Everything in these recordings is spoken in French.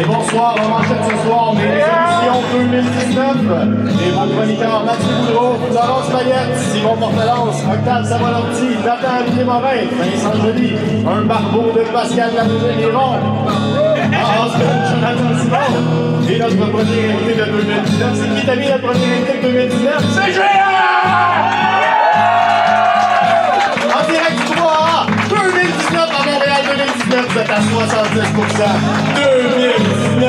Et bonsoir, en manchette ce soir, mes émissions 2019. Et vos chroniqueurs Mathieu Boudreau, Florence Payette, Simon Portelance, Octave Savalotti, Nathan Olivier Morin, Vincent Joly, un barbeau de Pascal Lamoureux-Néron, Jonathan Simon. Et notre premier invité de 2019, c'est qui t'a mis notre premier invité de 2019? C'est Géant! Vous êtes à 70%. 2019!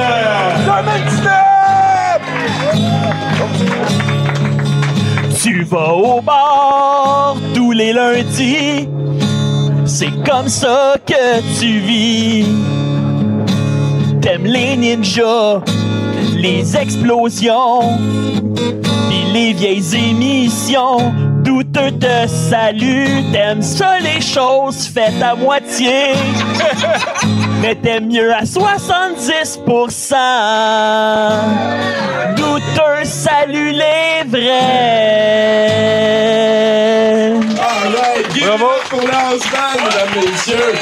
Tu vas au bar tous les lundis. C'est comme ça que tu vis. T'aimes les ninjas, les explosions, pis les vieilles émissions. Douteux te salut, t'aimes ça les choses faites à moitié. Mais t'aimes mieux à 70%. Douteux salue les vrais. Give it up pour mesdames, messieurs.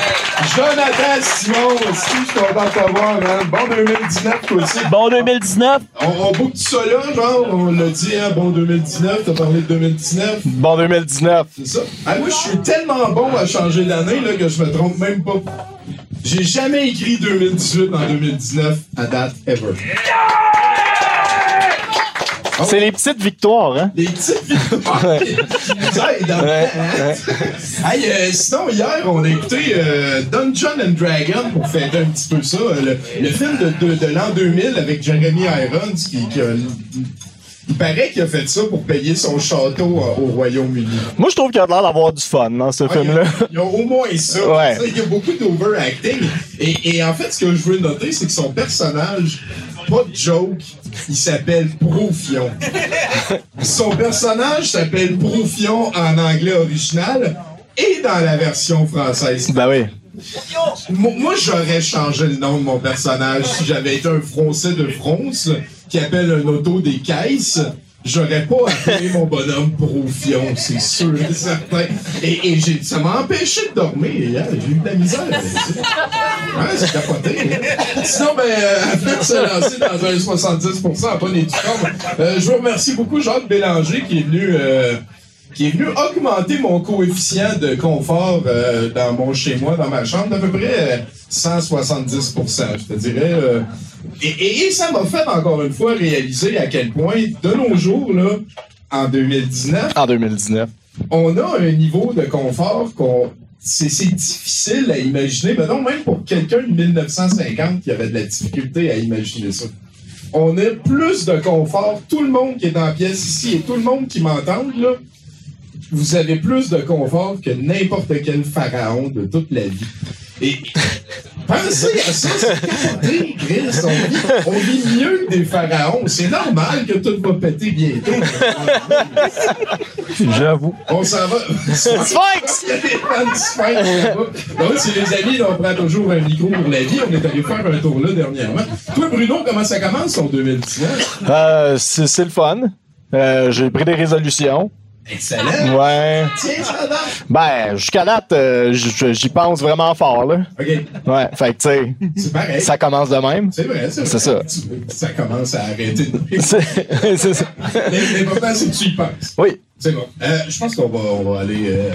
Jonathan Simon, aussi, je suis content de t'avoir, man. Bon 2019, toi aussi. Bon 2019. On, on boucle ça là, genre, on l'a dit, hein, bon 2019, t'as parlé de 2019. Bon 2019. C'est ça. Ah, moi, je suis tellement bon à changer d'année, là, que je me trompe même pas. J'ai jamais écrit 2018 en 2019 à date ever. C'est les petites victoires, hein? Les petites victoires. Aide, hein? Ouais, Hey, euh, sinon, hier, on a écouté euh, Dungeon and Dragon pour fêter un petit peu ça. euh, Le, le film de, de, de l'an 2000 avec Jeremy Irons qui, qui a. Il paraît qu'il a fait ça pour payer son château euh, au Royaume-Uni. Moi, je trouve qu'il a l'air d'avoir du fun dans ce Ah, film-là. Il y a au moins ça. Ouais. Ça, Il y a beaucoup d'overacting. Et, et en fait, ce que je veux noter, c'est que son personnage, pas de joke, il s'appelle Profion. son personnage s'appelle Profion en anglais original et dans la version française. Ben oui. Mo- Moi, j'aurais changé le nom de mon personnage si j'avais été un Français de France qui appelle un auto des caisses. J'aurais pas appelé mon bonhomme Profion, c'est sûr et certain. Et, et j'ai- ça m'a empêché de dormir hier. J'ai eu de la misère. Ouais, c'est capoté. hein. Sinon, ben, euh, afin de se lancer dans un 70% pas des forme, euh, je vous remercie beaucoup Jacques Bélanger qui est venu... euh, qui est venu augmenter mon coefficient de confort euh, dans mon chez-moi, dans ma chambre, d'à peu près euh, 170% je te dirais. euh. Et, ça m'a fait encore une fois réaliser à quel point, de nos jours, là, en 2019, En 2019. on a un niveau de confort qu'on. C'est c'est difficile à imaginer, mais non, même pour quelqu'un de 1950 qui avait de la difficulté à imaginer ça. On a plus de confort. Tout le monde qui est dans la pièce ici et tout le monde qui m'entend, là, vous avez plus de confort que n'importe quel pharaon de toute la vie. Et pensez à ça, c'est capoté, Chris. On vit, on vit mieux que des pharaons. C'est normal que tout va péter bientôt. J'avoue. On s'en va. Sphinx! Il y a des fans du Sphinx là-bas. Donc, c'est les amis, là, on prend toujours un micro pour la vie. On est allé faire un tour là dernièrement. Toi, Bruno, comment ça commence ton 2019? Euh, c'est c'est le fun. Euh, J'ai pris des résolutions. Excellent. Ouais. Tiens. Ben, jusqu'à date, euh, j'y pense vraiment fort, là. OK. Ouais. Fait que, tu sais, C'est pareil. ça commence de même. C'est vrai, c'est vrai. C'est ça. Ça commence à arrêter de. C'est ça. Mais L'important, c'est que tu y penses. Oui. C'est bon. Euh, je pense qu'on va, on va aller. Euh...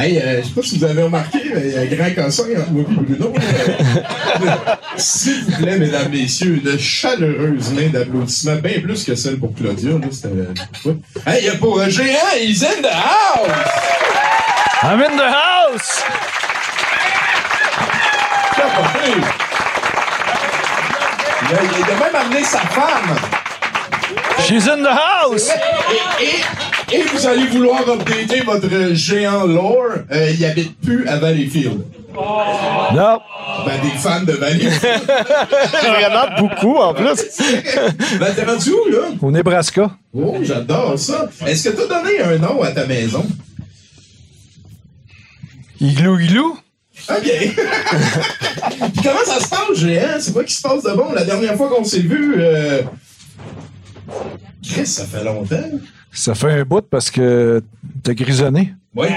Hey, euh, je sais pas si vous avez remarqué, mais il y a un grand cassin entre moi et Bruno. Euh, S'il vous plaît, mesdames, messieurs, une chaleureuse main d'applaudissements, bien plus que celle pour Claudia. Là, c'était, ouais. Hey, il y a pour un géant, he's in the house! I'm in the house! Il a, il a même amené sa femme. She's in the house! Et, et, et vous allez vouloir updater votre géant lore. Euh, il habite plus à Valleyfield. Non. Ben, des fans de Valleyfield. Vraiment beaucoup, en plus. ben, t'es rendu où, là? Au Nebraska. Oh, j'adore ça. Est-ce que t'as donné un nom à ta maison? Igloo, igloo? OK. Puis comment ça se passe, géant? C'est quoi qui se passe de bon? La dernière fois qu'on s'est vu, euh... Chris, ça fait longtemps. Ça fait un bout parce que t'as grisonné. Ouais.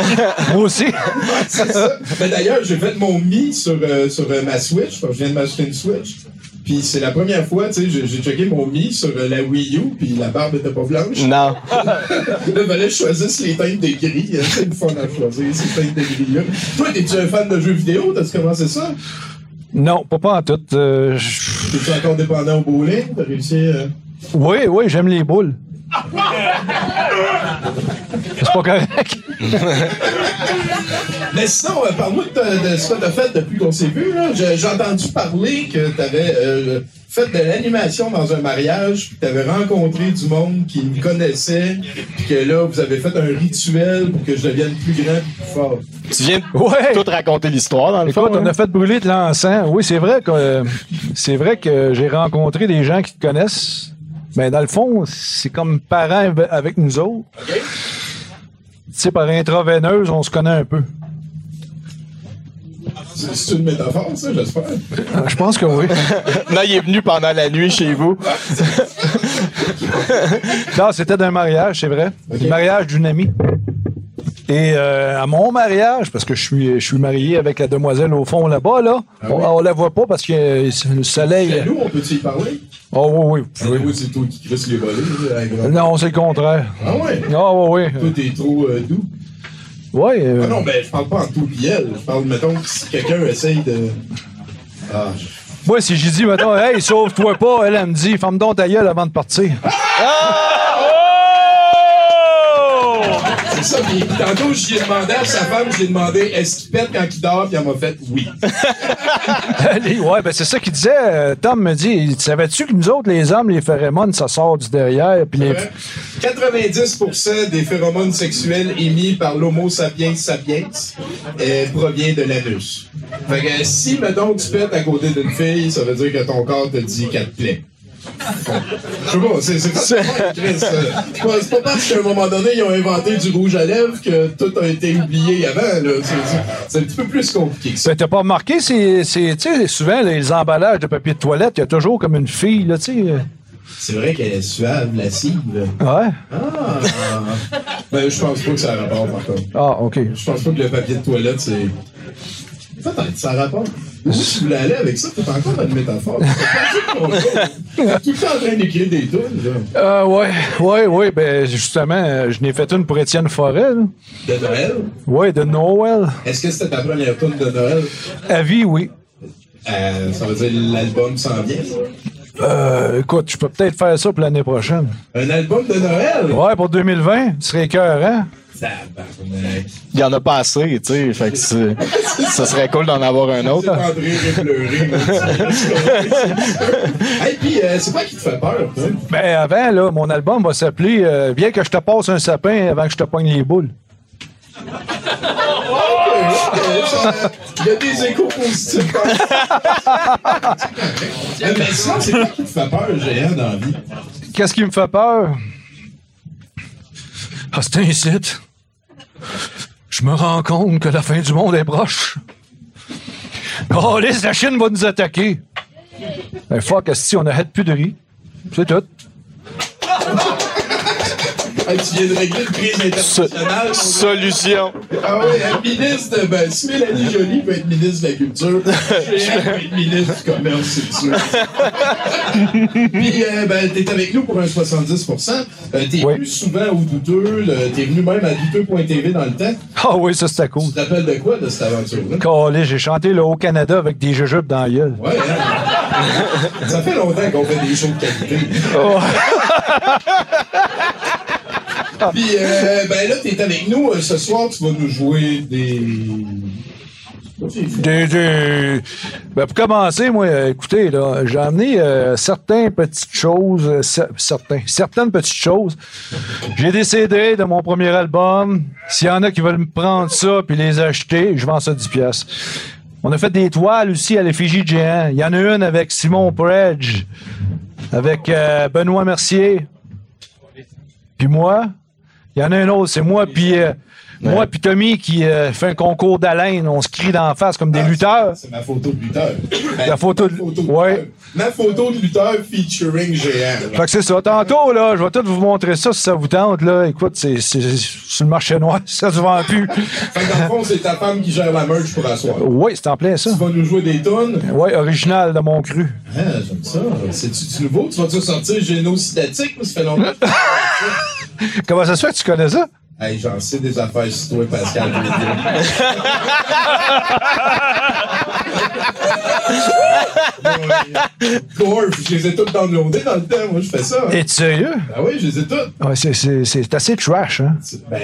Moi aussi. c'est ça. Mais d'ailleurs, j'ai fait mon Mi sur, euh, sur euh, ma Switch, je viens de m'acheter une Switch. Puis c'est la première fois, tu sais, j'ai j'ai checké mon Mi sur euh, la Wii U, puis la barbe était pas blanche. Non. Là, il fallait que je choisisse les teintes de gris. hein. C'est une fun à choisir, ces teintes de gris-là. Toi, t'es-tu un fan de jeux vidéo? T'as-tu commencé ça? Non, pas, pas en tout. Euh, T'es-tu encore dépendant au bowling? T'as réussi euh, oui, oui, j'aime les boules. C'est pas correct. Mais sinon, euh, parle-moi de, ce que t'as fait depuis qu'on s'est vu. là. J'ai j'ai entendu parler que t'avais euh, fait de l'animation dans un mariage, puis t'avais rencontré du monde qui me connaissait, puis que là, vous avez fait un rituel pour que je devienne plus grand et plus fort. Tu viens de Ouais. tout raconter l'histoire, dans le Écoute, fond. on hein? a fait brûler de l'encens. Oui, c'est vrai que euh, c'est vrai que j'ai rencontré des gens qui te connaissent. Mais dans le fond, c'est comme parents av- avec nous autres. Tu sais, par intraveineuse, on se connaît un peu. C'est une métaphore, ça, j'espère. Euh, Je pense que oui. Non, il est venu pendant la nuit chez vous. Non, c'était d'un mariage, c'est vrai. Le mariage d'une amie. Et euh, à mon mariage, parce que je suis, je suis marié avec la demoiselle au fond là-bas, là, on, oui? on la voit pas parce que euh, le soleil. Et nous, on peut-y y parler? Oh oui, oui. Ah oui, c'est toi qui crisse les volets. Non, c'est le contraire. Ah ouais? Ah oui, oui. Toi, t'es trop euh, doux. Oui, Ah non, ben, je parle pas en tout elle. Je parle, mettons, si quelqu'un essaye de. Ah, je- Moi, si j'ai dit, mettons, hey, sauve-toi pas, elle, elle me dit, ferme donc ta gueule avant de partir. Oh! C'est ça. Puis tantôt, j'y ai demandé à sa femme, j'ai demandé est-ce qu'il pète quand il dort, puis elle m'a fait oui. ouais, ben c'est ça qu'il disait. euh, Tom me dit, savais-tu que nous autres, les hommes, les phéromones, ça sort du derrière, puis les... 90% des phéromones sexuels émis par l'Homo sapiens sapiens euh, provient de l'anus. Fait que si, mettons, tu pètes à côté d'une fille, ça veut dire que ton corps te dit qu'elle te plaît. Je sais pas, c'est c'est pas pas- parce qu'à un moment donné, ils ont inventé du rouge à lèvres que tout a été oublié avant. là. C'est- un petit peu plus compliqué ça. T'as pas remarqué, c'est, c'est, tu sais, souvent, les emballages de papier de toilette, il y a toujours comme une fille, là, tu sais. C'est vrai qu'elle est suave, lascive. Ouais. Ah! ben, je pense pas que ça a rapport, par contre. Ah, OK. Je pense pas que le papier de toilette, c'est. Peut-être, ça rapporte. Tu voulais aller avec ça? T'es encore dans une métaphore. T'es tout le temps en train d'écrire des tunes, là. Euh, ouais, ouais, ouais, ben, justement, euh, je n'ai fait une pour Étienne Forêt, là. De Noël? Ouais, de Noël. Est-ce que c'était ta première tune de Noël? À vie, oui. Euh, ça veut dire l'album s'en vient. Euh, écoute, je peux peut-être faire ça pour l'année prochaine. Un album de Noël? Ouais, pour 2020, ce serait écœurant. Tabarnak. Il y en a pas assez, tu sais. Fait que ça serait cool d'en avoir un autre. et pleurer. hey, puis, euh, c'est quoi qui te fait peur, toi? Ben, avant, là, mon album va s'appeler euh, Bien que je te passe un sapin avant que je te pogne les boules. Euh, Il y a des échos positifs. Euh, Mais sinon, c'est quoi qui te fait peur, géant, dans la vie? Qu'est-ce qui me fait peur? Ah, c'est un site. Je me rends compte que la fin du monde est proche. Oh, la Chine va nous attaquer. Ben, fuck, si on n'arrête plus de riz. C'est tout. Tu viens de régler une crise internationale. Solution. Ah oui, un ministre de. Ben, si Mélanie Joly peut être ministre de la Culture, Géant peut être ministre du Commerce, c'est sûr. Puis, euh, ben, t'es avec nous pour un 70% euh, T'es Oui. plus souvent au douteux. T'es venu même à douteux.tv dans le temps. Ah oui, ça c'était cool. Tu te rappelles de quoi de cette aventure-là? J'ai chanté le Haut-Canada avec des jujubes dans la gueule. Ouais, hein? Ça fait longtemps qu'on fait des shows de qualité. Puis, euh, ben là, t'es avec nous. euh, Ce soir, tu vas nous jouer des. Des- des- Ben, pour commencer, moi, euh, écoutez, là, j'ai amené euh, certaines petites choses, euh, cer- certains, certaines petites choses. J'ai CD de mon premier album. S'il y en a qui veulent me prendre ça puis les acheter, je vends ça 10 pièces. On a fait des toiles aussi à l'effigie de géant. Il y en a une avec Simon Predge, avec euh, Benoît Mercier, puis moi. Il y en a un autre, c'est moi puis euh, Moi puis Tommy qui euh, fait un concours d'haleine, on se crie d'en face comme des lutteurs. C'est ma photo de lutteur. La photo de- lutteur. ouais. Ma photo de lutteur featuring géant. Fait que c'est ça. Tantôt, là, je vais tout vous montrer ça si ça vous tente. Là. Écoute, c'est sur le marché noir, ça se vend plus. Fait que dans le fond, c'est ta femme qui gère la merch pour asseoir. Oui, c'est en plein ça. Tu vas nous jouer des tonnes. Oui, original de mon cru. Ah, j'aime ça. C'est-tu du nouveau? Tu vas-tu sortir génocidatique? Ça fait longtemps Comment ça se fait que tu connais ça? Hey, j'en sais des affaires sur toi, Pascal. je. Gorf, les ai toutes downloadées dans le temps. Moi, je fais ça. hein. Es-tu sérieux? Ah oui, je les ai toutes. Ouais, c'est- c'est c'est assez trash, hein? Ben,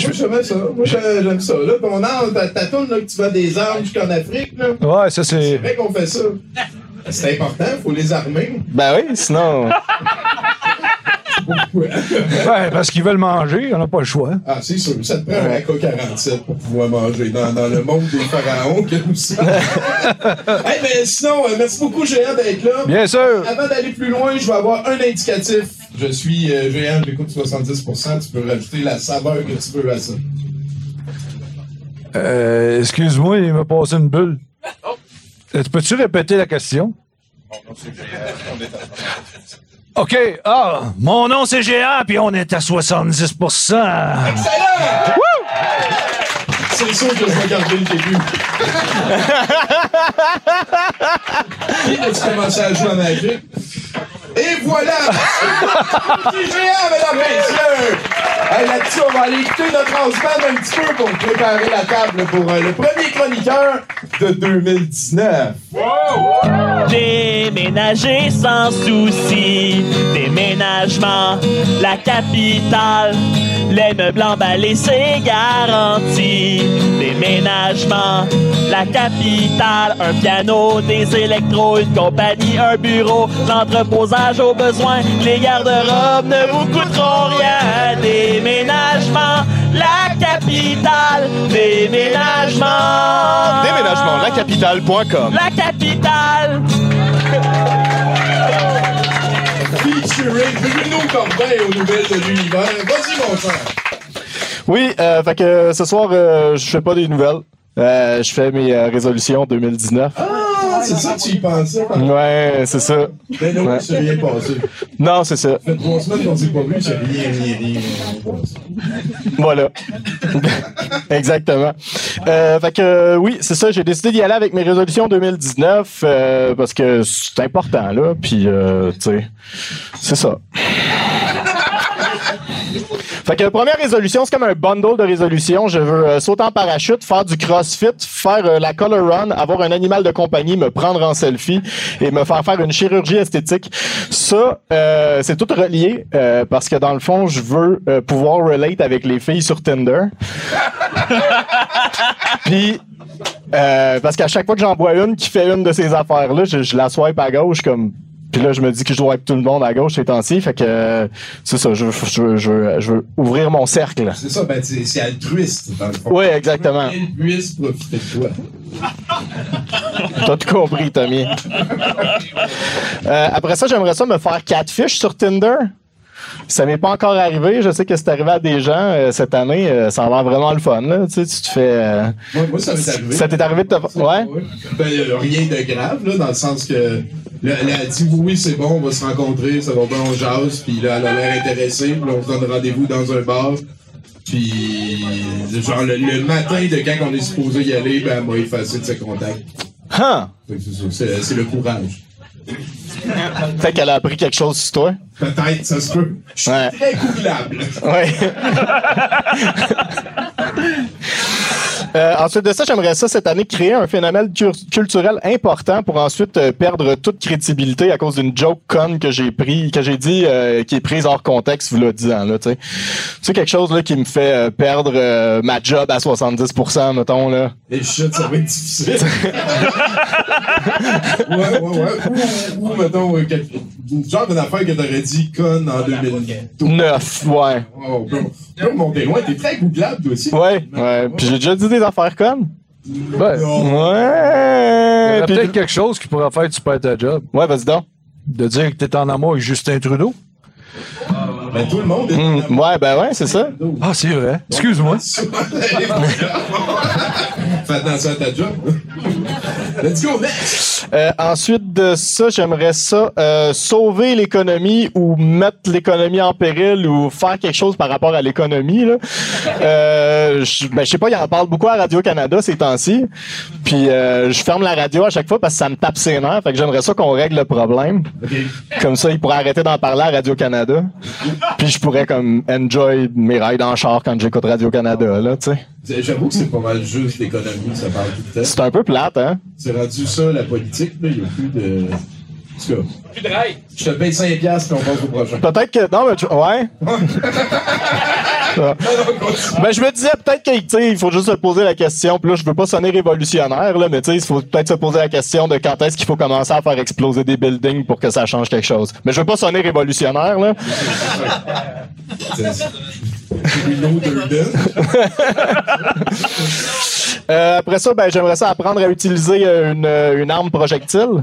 moi, j'aimais ça. Moi, j'ai- j'aime ça. Là, ton âme, ta, ta tourne, là, que tu vas des armes jusqu'en Afrique, là. Ouais, ça C'est c'est. vrai qu'on fait ça. C'est important, faut les armer. Ben oui, sinon. Ouais. Parce qu'ils veulent manger, on n'a pas le choix. Ah, c'est sûr, ça te prend un AK-47 pour pouvoir manger dans, dans le monde des pharaons que nous sommes. hey, mais sinon, euh, merci beaucoup, Géant, d'être là. Bien sûr. Avant d'aller plus loin, je vais avoir un indicatif. Je suis euh, Géant, j'écoute 70%. Tu peux rajouter la saveur que tu veux à ça. Euh, excuse-moi, il m'a passé une bulle. Euh, Peux-tu répéter la question? OK. Ah, mon nom c'est Géant, puis on est à 70% Excellent! C'est sûr que je vais garder le début. Et là, tu commençais à jouer à Magic. Et voilà! Géant, mesdames et messieurs! Hey, Là-dessus, on va aller écouter notre houseman un petit peu pour préparer la table pour euh, le premier chroniqueur de 2019. Déménager sans souci. Déménagement, la capitale. Les meubles emballés, c'est garanti. Déménagement, la capitale. Un piano, des électros, une compagnie, un bureau. L'entreposage au besoin. Les garde-robes ne vous coûteront rien. Déménagement, la capitale. Déménagement. Déménagement, lacapitale.com. La capitale. Featuring Bruno Corbin aux nouvelles de l'univers. Vas-y, mon cher. Oui, euh, fait que ce soir, euh, je fais pas des nouvelles. Euh, je fais mes euh, résolutions 2019. Ah, c'est ça que tu y pensais. Ouais, c'est ça. Ben non, Ouais. c'est rien passé. Non, c'est ça. Ça fait trois semaines qu'on s'est pas vu, c'est rien, rien, rien. Voilà. Exactement. Euh, fait que euh, oui, c'est ça. J'ai décidé d'y aller avec mes résolutions 2019 euh, parce que c'est important là. Puis tu sais, c'est ça. Fait que première résolution, c'est comme un bundle de résolutions. Je veux euh, sauter en parachute, faire du crossfit, faire euh, la color run, avoir un animal de compagnie, me prendre en selfie et me faire faire une chirurgie esthétique. Ça, euh, c'est tout relié euh, parce que dans le fond, je veux pouvoir relate avec les filles sur Tinder. Puis parce qu'à chaque fois que j'en vois une qui fait une de ces affaires-là, je, je la swipe à gauche comme. Puis là, je me dis que je dois être tout le monde à gauche ces temps-ci. Fait que c'est ça, je veux, je, veux, je, veux, je veux ouvrir mon cercle. C'est ça, ben c'est altruiste, dans le fond. Oui, exactement. Puisse profiter de toi. T'as tout compris, Tommy. Euh, après ça, j'aimerais ça me faire catfish sur Tinder. Ça m'est pas encore arrivé. Je sais que c'est arrivé à des gens euh, cette année. Euh, ça a l'air vraiment le fun. Là. Tu sais, tu te fais. euh, Moi, moi, ça m'est arrivé. Ça t'est arrivé de te. Ouais? Ben, rien de grave, là, dans le sens que là, elle a dit oui, c'est bon, on va se rencontrer, ça va bien, on jase, puis là, elle a l'air intéressée, puis là, on se donne rendez-vous dans un bar. Puis, genre, le, le matin de quand on est supposé y aller, ben, elle m'a effacé de ses contacts. Huh. C'est ça, c'est- c'est le courage. Peut-être qu'elle a appris quelque chose sur toi? Peut-être, ça se peut. Je suis Ouais. très. Ouais. Euh, ensuite de ça, j'aimerais ça cette année créer un phénomène culturel important pour ensuite euh, perdre toute crédibilité à cause d'une joke conne que j'ai pris, que j'ai dit, euh, qui est prise hors contexte, vous le disant là, tu sais. C'est quelque chose là qui me fait euh, perdre euh, ma job à 70%, mettons là. Et shit, ça va être difficile. ouais, ouais, ouais. Ou, ou mettons, euh, quelque- genre d'une affaire que t'aurais dit conne en 2012. Neuf, ouais, Oh, on peut, on peut monter loin. T'es très googlable, toi aussi. ouais, ouais. Puis j'ai déjà dit des affaires connes. Ben, il Non. y Ouais. Puis- peut-être quelque chose qui pourrait faire que tu perds ta job. Ouais, vas-y donc. De dire que t'es en amour avec Justin Trudeau. Ben, tout le monde est Hmm, ouais, ben ouais, c'est ça. Ah, c'est vrai. Excuse-moi. Fais attention à ta job. Let's go, next! Euh, ensuite de ça, j'aimerais ça euh, sauver l'économie ou mettre l'économie en péril ou faire quelque chose par rapport à l'économie. là. Euh, je ben, je sais pas, il en parle beaucoup à Radio-Canada ces temps-ci. Puis euh, je ferme la radio à chaque fois parce que ça me tape ses nerfs. Fait que j'aimerais ça qu'on règle le problème. Comme ça, ils pourraient arrêter d'en parler à Radio-Canada. Puis je pourrais comme enjoy mes rides en char quand j'écoute Radio-Canada. là, tu sais. J'avoue que c'est pas mal juste l'économie ça parle tout le temps. C'est un peu plate, hein? C'est rendu ça, la politique, là. Il n'y a plus de. En tout cas, Plus de rail. je te paye 5$ piastres puis on passe au prochain. Peut-être que. Non, mais tu- ouais. Ben, je me disais peut-être que, tu sais, il faut juste se poser la question. Puis là, je veux pas sonner révolutionnaire, là, mais tu sais, il faut peut-être se poser la question de quand est-ce qu'il faut commencer à faire exploser des buildings pour que ça change quelque chose. Mais je veux pas sonner révolutionnaire, là. Euh, après ça, ben, j'aimerais ça apprendre à utiliser une, une arme projectile.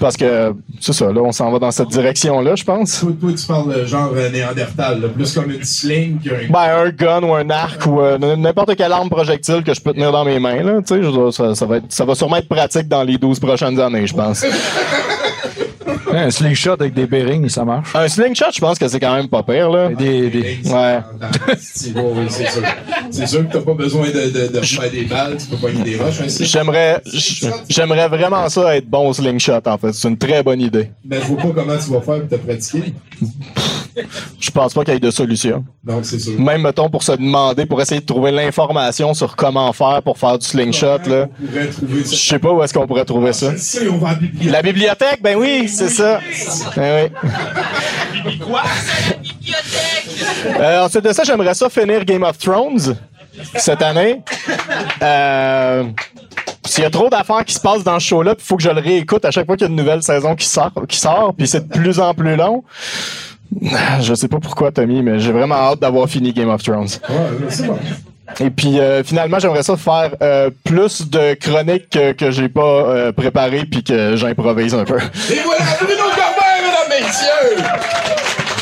Parce que, c'est ça, là, on s'en va dans cette direction-là, je pense. Toi, toi, tu parles de genre euh, néandertal, là, plus comme une sling qu'un. Ben, un gun ou un arc ou euh, n'importe quelle arme projectile que je peux tenir dans mes mains, là. Tu sais, ça, ça, va être- ça va sûrement être pratique dans les 12 prochaines années, je pense. Un slingshot avec des bearings, ça marche. Un slingshot, je pense que c'est quand même pas pire, là. Des, des- Ouais. C'est bon, oui, c'est sûr. C'est sûr que t'as pas besoin de, de, de faire des balles, tu peux pogner des roches. hein, J'aimerais, j'aimerais vraiment ça être bon au slingshot, en fait. C'est une très bonne idée. Mais je vois pas comment tu vas faire pour te pratiquer. Je pense pas qu'il y ait de solution. Donc, c'est sûr. Même, mettons, pour se demander, pour essayer de trouver l'information sur comment faire pour faire du slingshot, là. Je sais pas où est-ce qu'on pourrait trouver ça. La bibliothèque. Ben oui, c'est ça. Ben oui. Quoi? Euh, ensuite de ça, j'aimerais ça finir Game of Thrones cette année. Euh, S'il y a trop d'affaires qui se passent dans ce show-là, il faut que je le réécoute à chaque fois qu'il y a une nouvelle saison qui sort, qui sort puis c'est de plus en plus long. Je sais pas pourquoi, Tommy, mais j'ai vraiment hâte d'avoir fini Game of Thrones. Ouais, c'est bon. Et puis euh, finalement, j'aimerais ça faire euh, plus de chroniques que, que j'ai pas euh, préparées puis que j'improvise un peu. Et voilà, Bruno Corbert, mesdames, messieurs!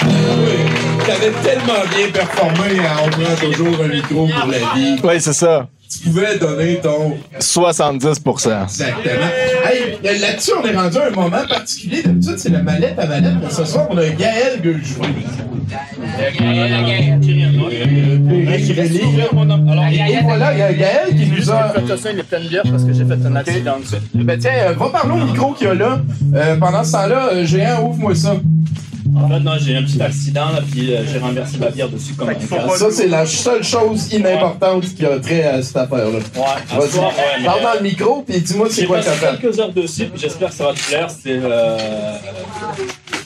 Oui, T'avais tellement bien performé à On prend toujours un micro pour la vie. Oui, c'est ça. Tu pouvais donner ton 70% Exactement. Hey, euh, là-dessus, on est rendu à un moment particulier. D'habitude, c'est la mallette à mallette. Mais ce soir, on a Gaël Et voilà, il y a Gaël qui nous a. ça, il est plein de bière parce que j'ai fait un accident dessus. Ben tiens, euh, va parler au micro qu'il y a là. Euh, pendant ce temps-là, Géant, ouvre-moi ça. En fait, non, j'ai eu un petit accident, là, puis euh, j'ai renversé ma bière dessus comme un. Ça, c'est la seule chose inimportante qui a trait à cette affaire-là. Ouais, Vas-y, soir, ouais, mais, parle euh, dans le micro, puis dis-moi c'est J'ai quoi que passé t'as fait. quelques heures dessus, puis j'espère que ça va te plaire. C'est euh,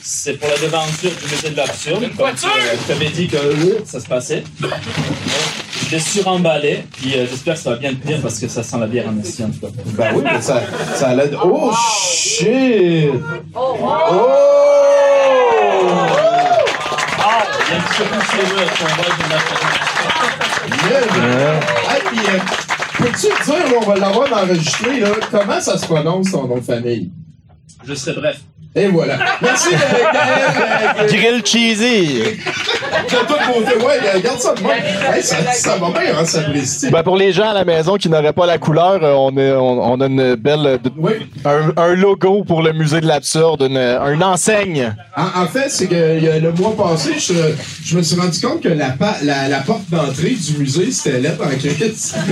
c'est pour la devanture du musée de l'absurde. Comme tu euh, tu avais dit que euh, ça se passait. Donc, je l'ai suremballé, puis euh, j'espère que ça va bien te plaire parce que ça sent la bière en esti en tout cas. Ben oui, mais ça, ça a l'air de... Oh, shit! Oh! De Hey, euh, peux-tu dire, on va l'avoir enregistré, là, comment ça se prononce ton nom de famille? Je serai bref. Et voilà. Merci, euh, Gaël. euh, Grill cheesy. Ouais, euh, regarde ça de moi. Hey, ça, ça va bien, hein, ça Bresti. Ben pour les gens à la maison qui n'auraient pas la couleur, euh, on, est, on, on a une belle euh, Oui. un, un logo pour le musée de l'absurde, une, une enseigne. En, en fait, c'est que le mois passé, je, je me suis rendu compte que la, pa- la, la porte d'entrée du musée, c'était lettre en crise.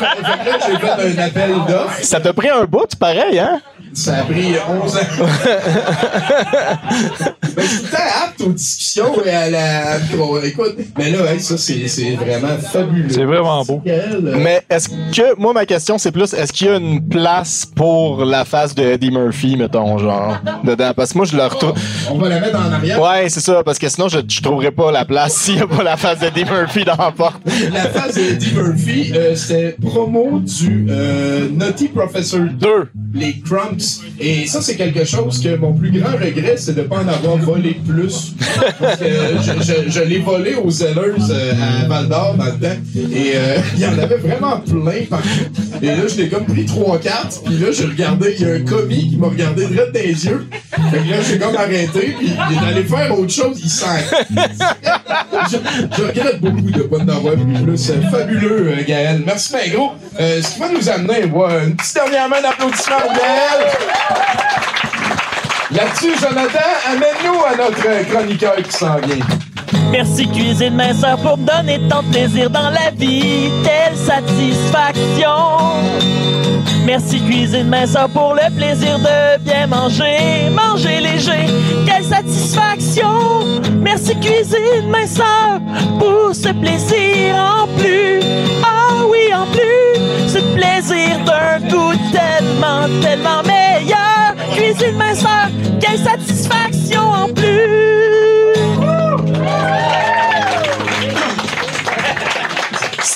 j'ai fait un appel d'offres. Ça t'a pris un bout, pareil, hein? Ça a pris 11 ans. ben, je suis tout le temps apte aux discussions et à la. bon, écoute, mais là, hey, ça, c'est c'est vraiment fabuleux. C'est vraiment beau. Euh, Mais est-ce que, moi, ma question, c'est plus, est-ce qu'il y a une place pour la face de Eddie Murphy, mettons, genre, dedans? Parce que moi, je le retrouve. On va la mettre en arrière. Ouais, c'est ça, parce que sinon, je, je trouverais pas la place s'il y a pas la face d'Eddie Murphy dans la porte. La phase d'Eddie Murphy, euh, c'était promo du euh, Naughty Professor 2. Deux. Les Crumbs. Et ça, c'est quelque chose que mon plus grand regret, c'est de ne pas en avoir volé plus. Parce que je, l'ai volé aux Zellers euh, à Val d'Or dans le temps. Et euh, il y en avait vraiment plein partout. Et là, je l'ai comme pris trois cartes. Puis là, j'ai regardé, il y a un commis qui m'a regardé droit dans les yeux. Fait que là, j'ai comme arrêté. Puis il est allé faire autre chose. Il sent. je, regrette beaucoup de ne pas en avoir plus. C'est fabuleux, euh, Gaël. Merci. Euh, ce qui va nous amener, ouais, une petite dernière main d'applaudissement pour Gaël. Là-dessus, Jonathan, amène-nous à notre chroniqueur qui s'en vient. Merci Cuisine Minceur pour me donner tant de plaisir dans la vie, telle satisfaction. Merci Cuisine Minceur pour le plaisir de bien manger, manger léger, quelle satisfaction. Merci Cuisine Minceur pour ce plaisir en plus. Ah oui, en plus, ce plaisir d'un goût tellement, tellement. Cuisine Minceur, quelle satisfaction en plus.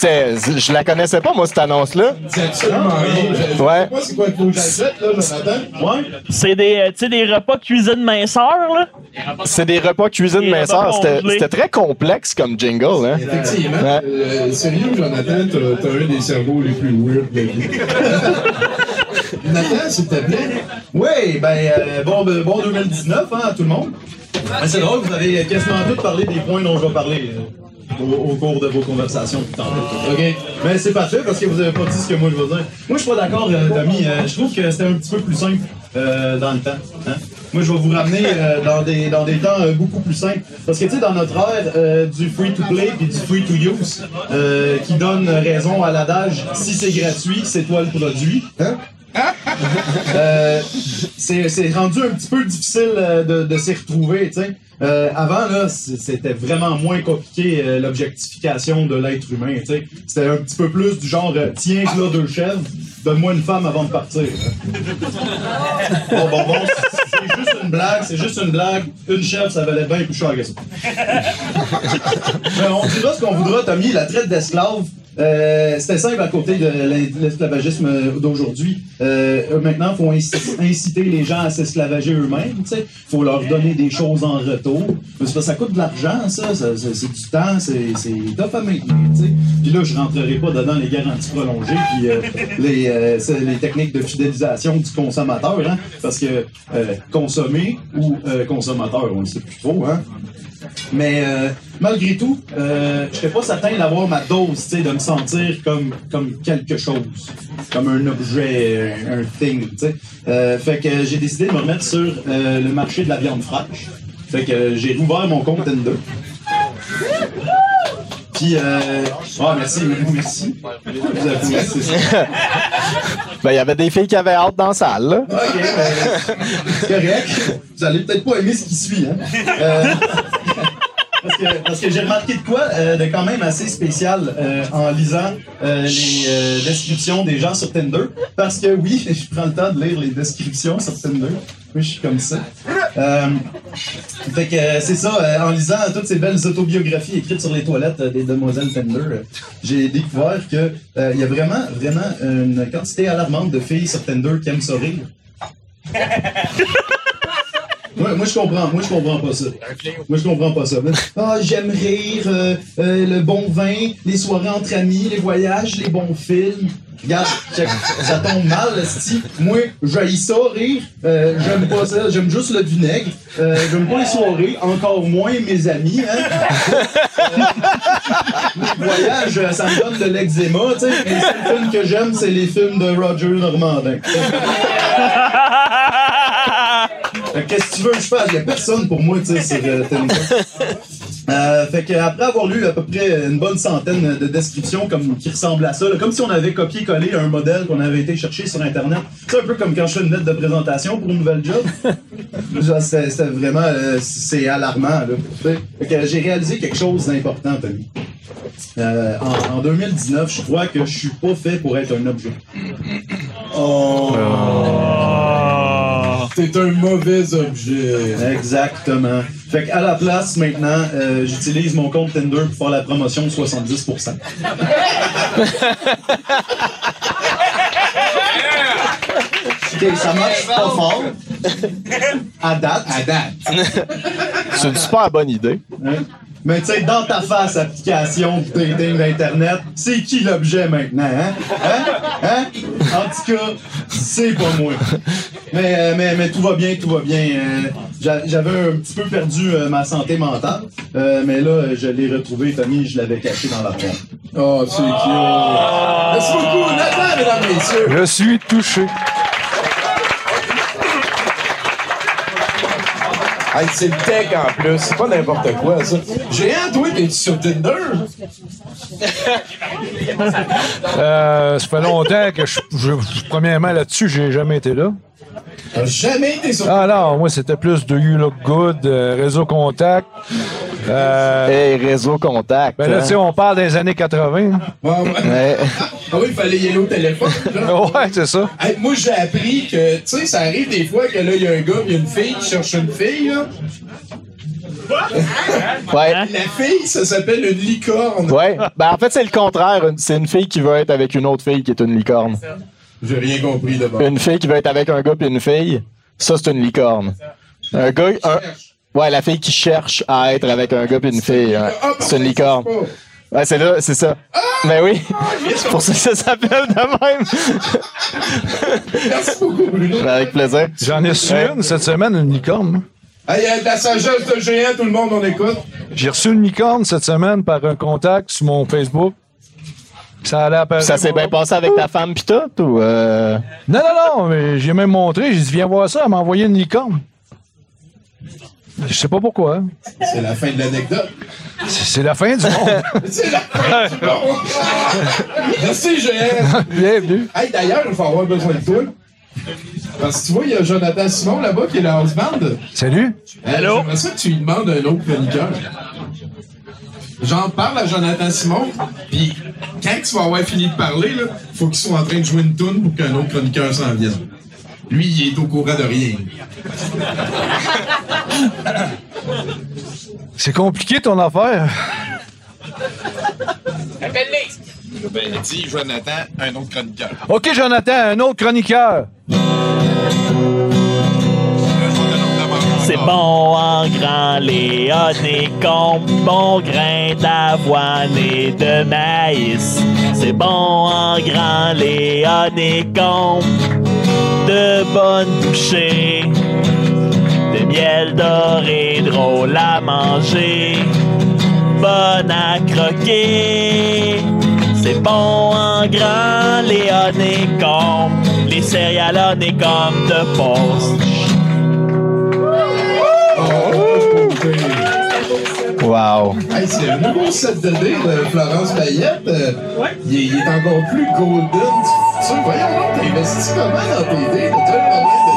Je la connaissais pas, moi, cette annonce-là. C'est absolument rien. Je, je Ouais. sais pas c'est quoi le j'achète, là, Jonathan. Ouais. C'est des, euh, tu sais, des repas cuisine minceur, là? C'est des repas cuisine Des minceur. C'était, très complexe comme jingle, hein. Effectivement. Ouais. Euh, sérieux, Jonathan, t'as, t'as un des cerveaux les plus weird de la vie. Nathan, s'il te plaît. Oui, ben, euh, bon, ben, bon 2019 hein, à tout le monde. Ben, c'est drôle, vous avez quasiment tous parlé des points dont je vais parler euh, au, cours de vos conversations. tout tantôt. OK? Mais c'est parfait parce que vous avez pas dit ce que moi je veux dire. Moi, je suis pas d'accord, euh, Tommy. Je trouve que c'était un petit peu plus simple dans le temps. hein. Moi, je vais vous ramener dans, des, dans des temps beaucoup plus simples. Parce que, tu sais, dans notre ère du free-to-play et du free-to-use, euh, qui donne raison à l'adage « si c'est gratuit, c'est toi le produit hein? Euh, c'est rendu un petit peu difficile euh, de, de s'y retrouver, tu sais. Euh, avant, là, c'était vraiment moins compliqué, euh, l'objectification de l'être humain, tu sais. C'était un petit peu plus du genre, tiens, là, deux chèvres, donne-moi une femme avant de partir. bon, bon, bon, c'est c'est juste une blague, c'est juste une blague. Une chèvre, ça valait bien plus cher que ça. Mais on dira ce qu'on voudra, Tommy, la traite d'esclaves, euh, c'était simple à côté de l'esclavagisme euh, d'aujourd'hui. Euh, maintenant, il faut inci- inciter les gens à s'esclavager eux-mêmes. Il faut leur donner des choses en retour. Parce que ça coûte de l'argent, ça. c'est du temps, c'est tough à maintenir. Puis là, je rentrerai pas dedans les garanties prolongées puis euh, les, euh, les techniques de fidélisation du consommateur. Hein, parce que consommer ou consommateur, on ne sait plus trop. Hein, mais euh, malgré tout, euh, je serais pas certain d'avoir ma dose, tu sais, de me sentir comme, comme quelque chose, comme un objet, un, un thing, tu sais. Euh, fait que j'ai décidé de me remettre sur euh, le marché de la viande fraîche. Fait que j'ai rouvert mon compte Tinder. Puis, euh... ah, merci, merci. Ça. Ben, il y avait des filles qui avaient hâte dans la salle, là. Ok, ben, c'est correct. Vous allez peut-être pas aimer ce qui suit, hein. Euh, parce que, que j'ai remarqué de quoi euh, de quand même assez spécial euh, en lisant euh, les euh, descriptions des gens sur Tinder. Parce que oui, je prends le temps de lire les descriptions sur Tinder. Oui, je suis comme ça. Euh, fait que c'est ça, euh, en lisant toutes ces belles autobiographies écrites sur les toilettes des demoiselles Tinder, j'ai découvert que il y a vraiment, vraiment une quantité alarmante de filles sur Tinder qui aiment ça rire. Moi, moi, je comprends, moi, je comprends pas ça. Moi, je comprends pas ça. Ah, j'aime rire, euh, euh, le bon vin, les soirées entre amis, les voyages, les bons films. Regarde, check, ça tombe mal, esti. Moi, j'haïs ça, rire. Euh, j'aime pas ça, j'aime juste le vinaigre. Euh, j'aime pas les soirées, encore moins mes amis, hein. Euh, les voyages, euh, ça me donne de l'eczéma, tu sais. Les seuls films que j'aime, c'est les films de Roger Normandin. Fait que Qu'est-ce que tu veux que je fasse? Il a personne pour moi, tu sais, sur euh. Euh, fait que après avoir lu à peu près une bonne centaine de descriptions comme, qui ressemblent à ça, là, comme si on avait copié-collé un modèle qu'on avait été chercher sur Internet. C'est un peu comme quand je fais une lettre de présentation pour une nouvelle job. C'était vraiment... euh, c'est alarmant, là. Fait que j'ai réalisé quelque chose d'important, Tommy. Euh, en, en 2019, je crois que je suis pas fait pour être un objet. T'es un mauvais objet. Exactement. Fait qu'à la place, maintenant, euh, j'utilise mon compte Tinder pour faire la promotion de 70%. Je suis OK, ça marche pas fort. À date. À date. C'est une super bonne idée. Mais tu sais, dans ta face, application de dating d'Internet, c'est qui l'objet maintenant, hein? Hein? Hein? En tout cas, c'est pas moi. Mais, euh, mais, mais tout va bien, tout va bien. Euh, j'a- J'avais un petit peu perdu euh, ma santé mentale, mais là, je l'ai retrouvé, Tommy, je l'avais caché dans la porte. Oh, c'est cute. Merci beaucoup, Nathan, mesdames, messieurs. Je suis touché. Hey, c'est le tech en plus, c'est pas n'importe quoi ça. Géant, toi, t'es sur Tinder? Euh, ça fait longtemps que je, je- premièrement là-dessus, j'ai jamais été là. T'as jamais été sur Ah non, moi c'était plus de You Look Good, euh, réseau contact. Euh, Hey, réseau contact. ben là, hein. tu sais, on parle des années 80. Ouais, ouais. Ouais. Ah oui, il fallait y aller au téléphone. genre. Ouais, c'est ça. Hey, moi, j'ai appris que, tu sais, ça arrive des fois que là, il y a un gars, il y a une fille qui cherche une fille, là. Ouais. La fille, ça s'appelle une licorne. Ouais. Ben, en fait, c'est le contraire. C'est une fille qui veut être avec une autre fille qui est une licorne. J'ai rien compris d'abord. Une fille qui veut être avec un gars puis une fille, ça, c'est une licorne. Un gars, un- ouais, la fille qui cherche à être avec un gars puis une fille, hein, Ah, c'est une licorne. Ouais, c'est là, c'est ça. Mais oui, c'est pour ça que ça s'appelle de même. Merci beaucoup, Bruno. Avec plaisir. J'en ai reçu une cette semaine, une licorne. Hey, euh, de la sagesse de géant, tout le monde, on écoute. J'ai reçu une licorne cette semaine par un contact sur mon Facebook. Ça allait apparaître. Ça s'est bien passé avec ta femme pis tout, ou euh... Non, non, non, mais j'ai même montré. J'ai dit, viens voir ça. Elle m'a envoyé une licorne. Je sais pas pourquoi. hein. C'est la fin de l'anecdote. C'est la fin du monde. C'est la fin du monde. Merci, géant. Bienvenue. Hey, d'ailleurs, il va avoir besoin de toi. Parce que tu vois, il y a Jonathan Simon là-bas qui est le house band. Salut. Allô? J'aimerais ça que tu lui demandes un autre chroniqueur. J'en parle à Jonathan Simon, puis quand tu vas avoir fini de parler, là, faut qu'il soit en train de jouer une tune pour qu'un autre chroniqueur s'en vienne. Lui, il est au courant de rien. C'est compliqué ton affaire. Ben, dis Jonathan, un autre chroniqueur. OK, Jonathan, un autre chroniqueur. C'est bon en grand, les honnêtes bon grain d'avoine et de maïs. C'est bon en grand, les honnêtes de bonnes bouchées. De miel doré, drôle à manger, bonne à croquer. C'est bon en grand, les honnêtes les céréales honnêtes de poste. Wow. Hey, c'est un nouveau set de dés de Florence Payette. Euh, il, est, il est encore plus golden. Tu voyons donc, t'as investi comment dans tes problème de dés? J'ose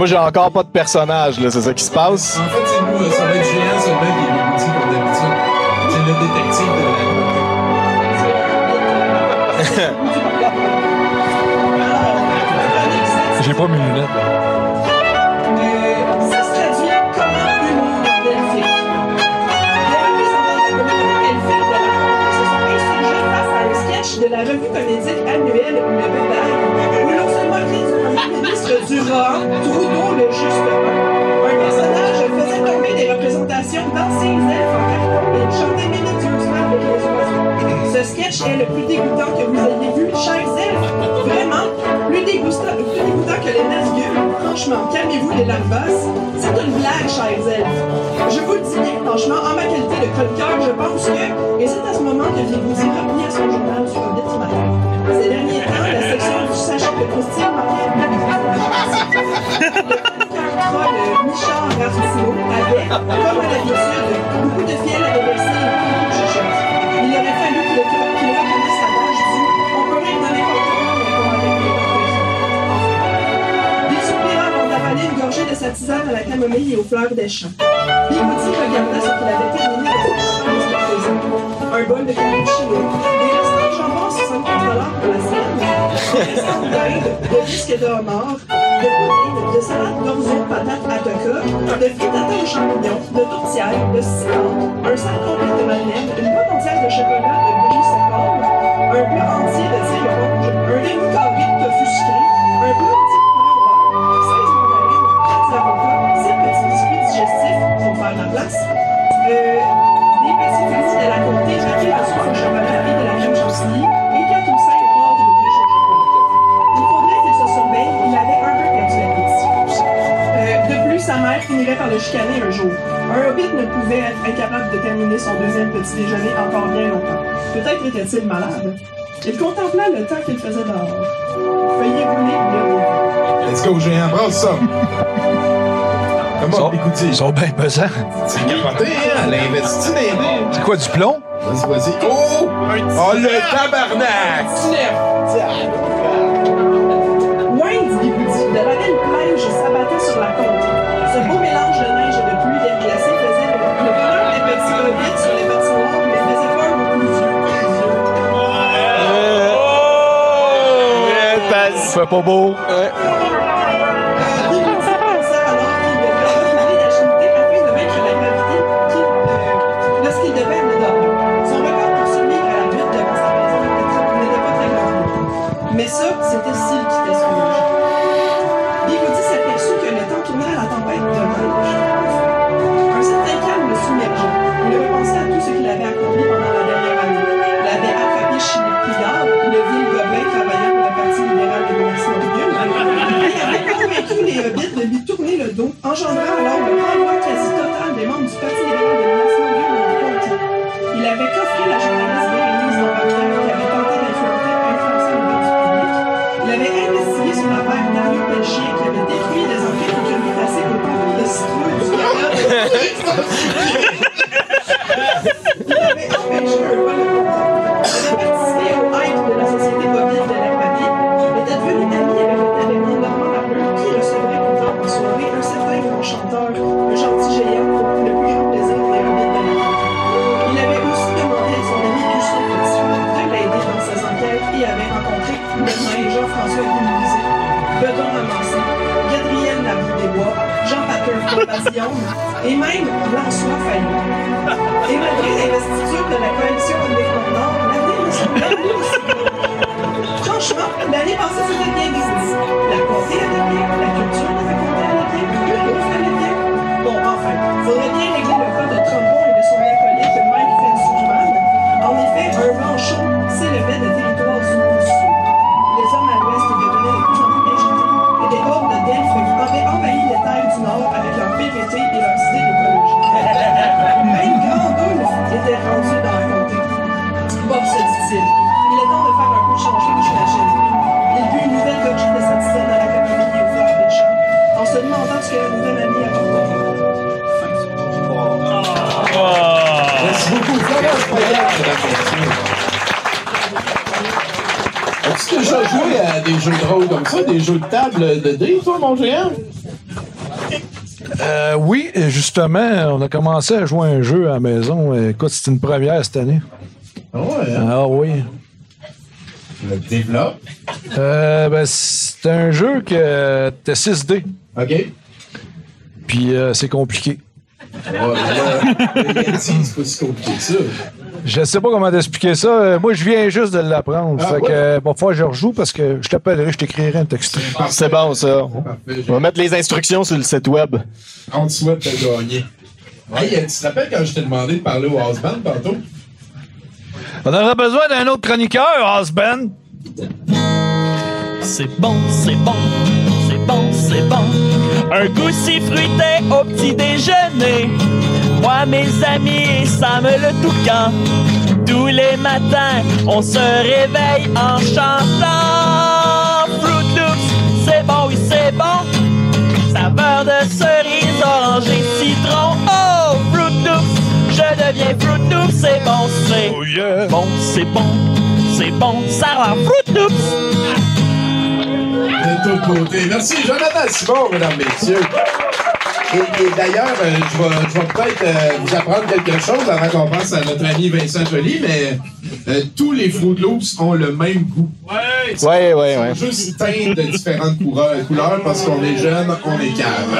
Moi, j'ai encore pas de personnage, là, c'est ça qui se passe. En fait, c'est nous, euh, ça va être géant seulement qui est comme d'habitude. C'est le détective de J'ai pas mes lunettes. Ça se traduit comment humour elfique. Les représentants de la communauté elfique de la France se sont insurgés face à un sketch de la revue comédique annuelle Le Bébail, ministre du Rohan, Trudeau le Juste Un. Un personnage faisait tomber des représentations d'anciens elfes en carton et chantait mélodieusement avec les oiseaux. Ce sketch est le plus dégoûtant que vous ayez vu, chers elfes. Vraiment, plus dégoûtant, plus dégoûtant que les Nazgûl. Franchement, calmez-vous les larvas. C'est une blague, chers elfes. Je vous le dis bien, franchement, en ma qualité de chroniqueur, je pense que, et c'est à ce moment que Vigouzi revenait à son journal sur un petit matin. Ces derniers temps, la section du sachet de Christine de Le Michard Rasmusino avait, comme à l'habitude, beaucoup de fiel à déverser et beaucoup de chuchotes. Il aurait fallu qu'il qu'il reconnaisse sa page du On peut rire dans n'importe quoi, mais pas avec les autres. Des soupirs sa tisane à la camomille et aux fleurs des champs. Bigoudi regardait ce qu'il avait terminé de présent. Un bol de cappuccino, jambon à 75 pour la d'Inde, de de de de salade d'orzo, patates à toca, de frittata aux champignons, de tourtières, de citron, un sac complet de une boîte entière de chocolat de un plat entier de tire rouge, un demi-carré de tofu un plat de pain au beurre, 16 mandarines, 4 avocats, 7 petits biscuits digestifs pour faire la place, euh, finirait par le chicaner un jour. Un hobbit ne pouvait être incapable de terminer son deuxième petit déjeuner encore bien longtemps. Peut-être était-il malade. Il contempla le temps qu'il faisait dehors. Feuillet roulé, le Let's go, géant, brasse ça. Ils Comment, écoutez, ils sont bien pesants. c'est capoté, hein? Elle a investi dans les dés. C'est quoi, du plomb? Vas-y, vas-y. Oh! Oh, le tabarnak! Fait pas beau. Euh, oui, justement, on a commencé à jouer à un jeu à la maison. Écoute, c'est une première cette année. Ah ouais, hein? Ah oui. Le développe. Euh, ben, c'est un jeu que t'as 6D. OK. Puis euh, c'est compliqué. Ouais, c'est pas si compliqué que ça. Je sais pas comment t'expliquer ça. Euh, Moi, je viens juste de l'apprendre. Ah, fait ouais. que, euh, bon, fois je rejoue parce que je t'appellerai, je t'écrirai un texte. C'est bon, ça. Parfait. On va mettre les instructions sur le site web. On te souhaite de gagner. Hey, euh, tu te rappelles quand je t'ai demandé de parler au house band tantôt? On aurait besoin d'un autre chroniqueur, Osben. C'est bon, c'est bon, c'est bon. Un goût si fruité au petit déjeuner. Moi, mes amis, ça me le toucan. Tous les matins, on se réveille en chantant. Fruit Loops, c'est bon, oui, c'est bon. Saveur de cerise, orange et citron. Oh, Fruit Loops, je deviens Fruit Loops, c'est bon, c'est Oh yeah. bon, c'est bon, c'est bon. Ça rend Fruit Loops. De toute beauté. Merci, Jonathan Simon, mesdames, messieurs. Et, et d'ailleurs, euh, je vais, je vais peut-être euh, vous apprendre quelque chose avant qu'on passe à notre ami Vincent Joly, mais euh, tous les Fruit Loops ont le même goût. Ouais, ouais, ouais. Juste teintes de différentes couleurs, couleurs parce qu'on est jeune, on est calme.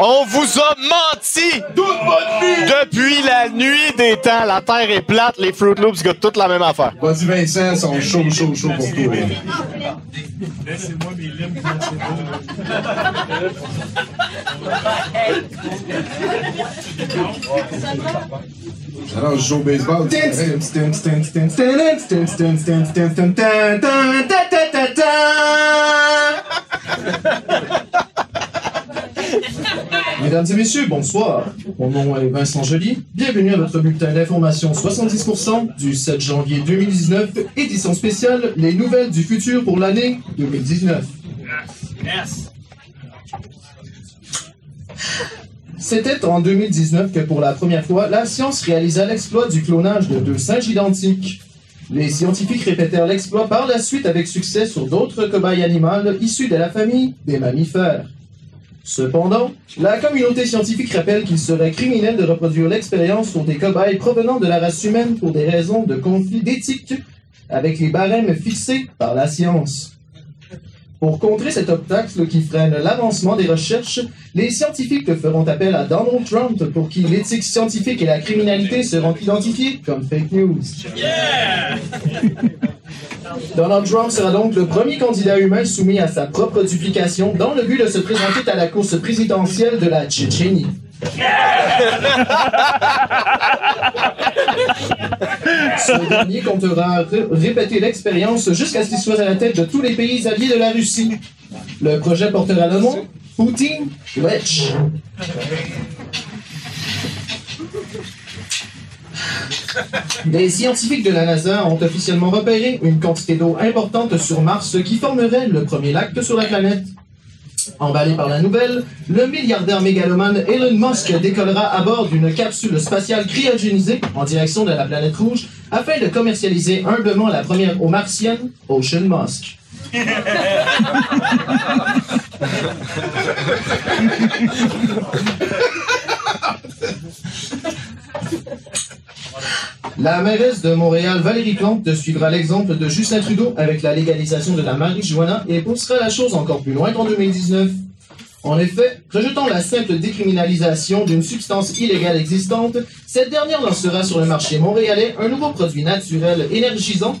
On vous a menti! Toute votre vie! Depuis la nuit des temps, la terre est plate, les Fruit Loops goûtent toute la même affaire. Vas-y Vincent, sont chauds, chauds, chauds pour toi. Alors, je joue au baseball. Mesdames et messieurs, bonsoir. Mon nom est Vincent Joly. Bienvenue à votre bulletin d'information 70% du 7 janvier 2019, édition spéciale Les nouvelles du futur pour l'année 2019. C'était en 2019 que pour la première fois, la science réalisa l'exploit du clonage de deux singes identiques. Les scientifiques répétèrent l'exploit par la suite avec succès sur d'autres cobayes animales issus de la famille des mammifères. Cependant, la communauté scientifique rappelle qu'il serait criminel de reproduire l'expérience sur des cobayes provenant de la race humaine pour des raisons de conflit d'éthique avec les barèmes fixés par la science. Pour contrer cet obstacle qui freine l'avancement des recherches, les scientifiques feront appel à Donald Trump pour qui l'éthique scientifique et la criminalité seront identifiées comme fake news. Donald Trump sera donc le premier candidat humain soumis à sa propre duplication dans le but de se présenter à la course présidentielle de la Tchétchénie. Ce dernier comptera ré- répéter l'expérience jusqu'à ce qu'il soit à la tête de tous les pays alliés de la Russie. Le projet portera le nom Poutine Letch. Des scientifiques de la NASA ont officiellement repéré une quantité d'eau importante sur Mars qui formerait le premier lac sur la planète. Emballé par la nouvelle, le milliardaire mégalomane Elon Musk décollera à bord d'une capsule spatiale cryogénisée en direction de la planète rouge afin de commercialiser humblement la première eau martienne, Ocean Musk. La mairesse de Montréal, Valérie Plante, suivra l'exemple de Justin Trudeau avec la légalisation de la marijuana et poussera la chose encore plus loin qu'en 2019. En effet, rejetant la simple décriminalisation d'une substance illégale existante, cette dernière lancera sur le marché montréalais un nouveau produit naturel énergisant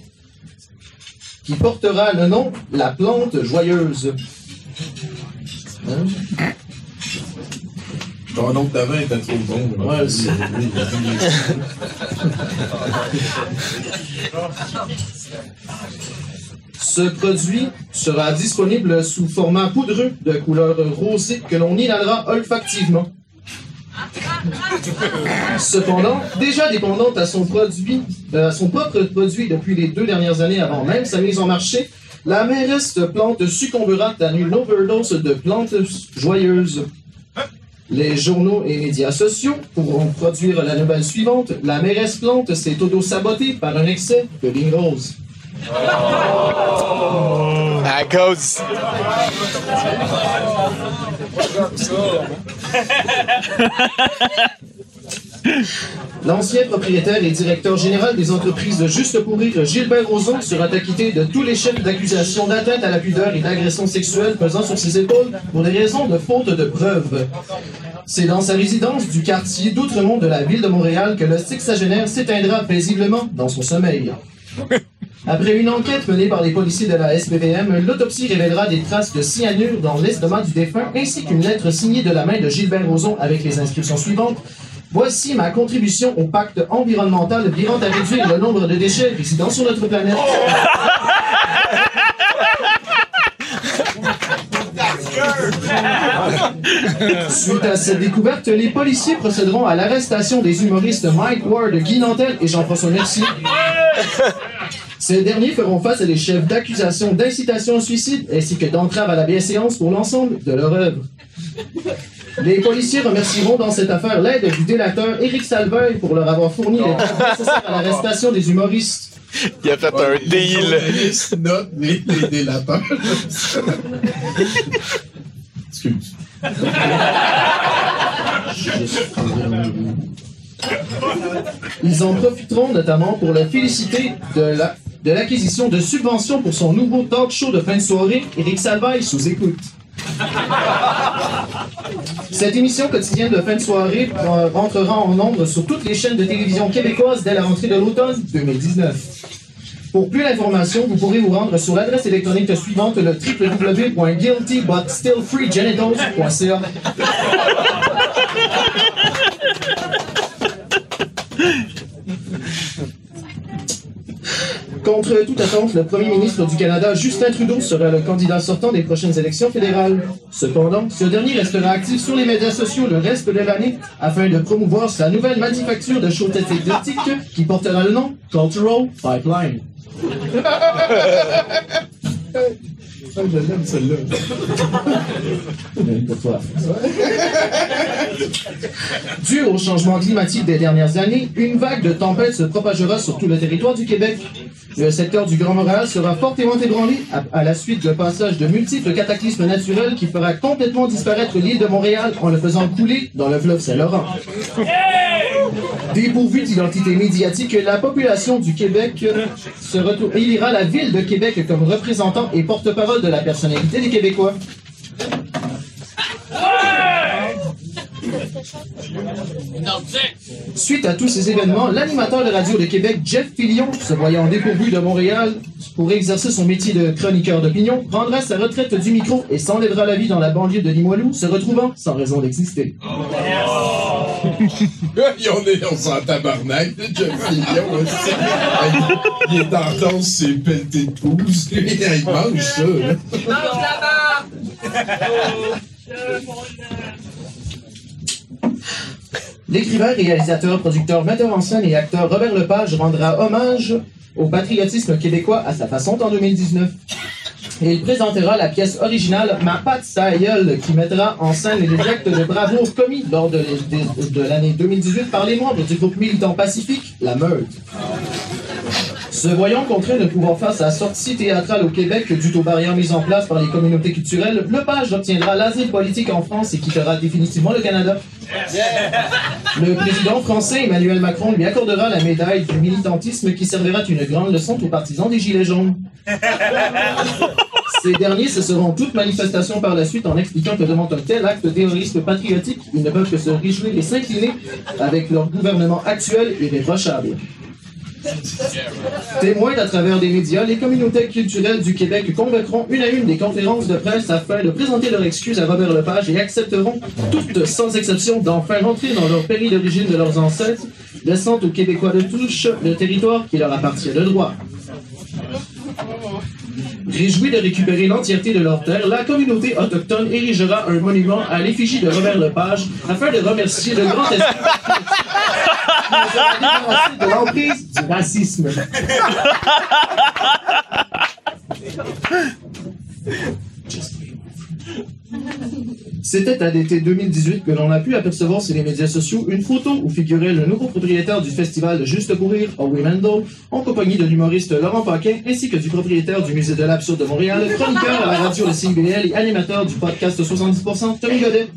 qui portera le nom la plante joyeuse. Hein? Ton autre d'avant était trop bon. là. Ouais, c'est- Ce produit sera disponible sous format poudreux de couleur rosée que l'on inhalera olfactivement. Cependant, déjà dépendante à son produit, euh, à son propre produit depuis les deux dernières années avant même sa mise en marché, la mairesse de plante succombera à une overdose de plantes joyeuses. Les journaux et médias sociaux pourront produire la nouvelle suivante. La mairesse Plante s'est auto-sabotée par un excès de ligne rose. À cause. L'ancien propriétaire et directeur général des entreprises de Juste pour rire, Gilbert Rozon, sera acquitté de tous les chefs d'accusation d'atteinte à la pudeur et d'agression sexuelle pesant sur ses épaules pour des raisons de faute de preuves. C'est dans sa résidence du quartier d'Outremont de la ville de Montréal que le sexagénaire s'éteindra paisiblement dans son sommeil. Après une enquête menée par les policiers de la SPVM, l'autopsie révélera des traces de cyanure dans l'estomac du défunt ainsi qu'une lettre signée de la main de Gilbert Rozon avec les inscriptions suivantes. Voici ma contribution au pacte environnemental visant à réduire le nombre de déchets résidant sur notre planète. Suite à cette découverte, les policiers procéderont à l'arrestation des humoristes Mike Ward, Guy Nantel et Jean-François Mercier. Ces derniers feront face à des chefs d'accusation d'incitation au suicide ainsi que d'entrave à la bienséance pour l'ensemble de leur œuvre. Les policiers remercieront dans cette affaire l'aide du délateur Éric Salveuil pour leur avoir fourni les preuves nécessaires à l'arrestation des humoristes. Il a fait un Les deal. les, les délateurs. Excuse. Ils en profiteront notamment pour le féliciter de la de l'acquisition de subventions pour son nouveau talk show de fin de soirée, Éric Salvaille sous écoute. Cette émission quotidienne de fin de soirée euh, rentrera en nombre sur toutes les chaînes de télévision québécoises dès la rentrée de l'automne 2019. Pour plus d'informations, vous pourrez vous rendre sur l'adresse électronique suivante, le www.guiltybutstillfreegenitals.ca. Contre toute attente, le premier ministre du Canada, Justin Trudeau, sera le candidat sortant des prochaines élections fédérales. Cependant, ce dernier restera actif sur les médias sociaux le reste de l'année afin de promouvoir sa nouvelle manufacture de chaussettes exotiques qui portera le nom Cultural Pipeline. Je l'aime, celle-là. Pour toi. Dû au changement climatique des dernières années, une vague de tempêtes se propagera sur tout le territoire du Québec. Le secteur du Grand Montréal sera fortement ébranlé à, à la suite de passage de multiples cataclysmes naturels qui fera complètement disparaître l'île de Montréal en le faisant couler dans le fleuve Saint-Laurent. Dépourvue d'identité médiatique, la population du Québec se retourne, élira la ville de Québec comme représentant et porte-parole de la personnalité des Québécois. Suite à tous ces événements, l'animateur de Radio de Québec, Jeff Fillion, se voyant dépourvu de Montréal pour exercer son métier de chroniqueur d'opinion, prendra sa retraite du micro et s'enlèvera la vie dans la banlieue de Limoilou, se retrouvant sans raison d'exister. en est, on s'en tabarnak, Jeff Fillion aussi. Il est en danse, c'est pelleté de pouce. Il mange ça, là. L'écrivain, réalisateur, producteur, metteur en scène et acteur Robert Lepage rendra hommage au patriotisme québécois à sa façon en 2019. Et il présentera la pièce originale Ma patte sa gueule, qui mettra en scène les actes de bravoure commis lors de, l'année 2018 par les membres du groupe militant pacifique, la Meute. Se voyant contraint de pouvoir faire sa sortie théâtrale au Québec due aux barrières mises en place par les communautés culturelles, Lepage obtiendra l'asile politique en France et quittera définitivement le Canada. Le président français Emmanuel Macron lui accordera la médaille du militantisme qui servira une grande leçon aux partisans des Gilets jaunes. Ces derniers se seront toutes manifestations par la suite en expliquant que devant un tel acte terroriste patriotique, ils ne peuvent que se réjouir et s'incliner avec leur gouvernement actuel irréprochable. Témoins à travers des médias, les communautés culturelles du Québec convoqueront une à une des conférences de presse afin de présenter leurs excuses à Robert Lepage et accepteront toutes, sans exception, d'enfin rentrer dans leur pays d'origine de leurs ancêtres, laissant aux Québécois de touche le territoire qui leur appartient de droit. Réjouis de récupérer l'entièreté de leurs terres, la communauté autochtone érigera un monument à l'effigie de Robert Lepage afin de remercier le grand esprit de l'emprise du racisme. C'était à l'été 2018 que l'on a pu apercevoir sur les médias sociaux une photo où figurait le nouveau propriétaire du festival Juste pour rire, Mandel, en compagnie de l'humoriste Laurent Paquin, ainsi que du propriétaire du musée de l'absurde de Montréal, chroniqueur à la radio de CIBL et animateur du podcast 70%, Tommy Godet.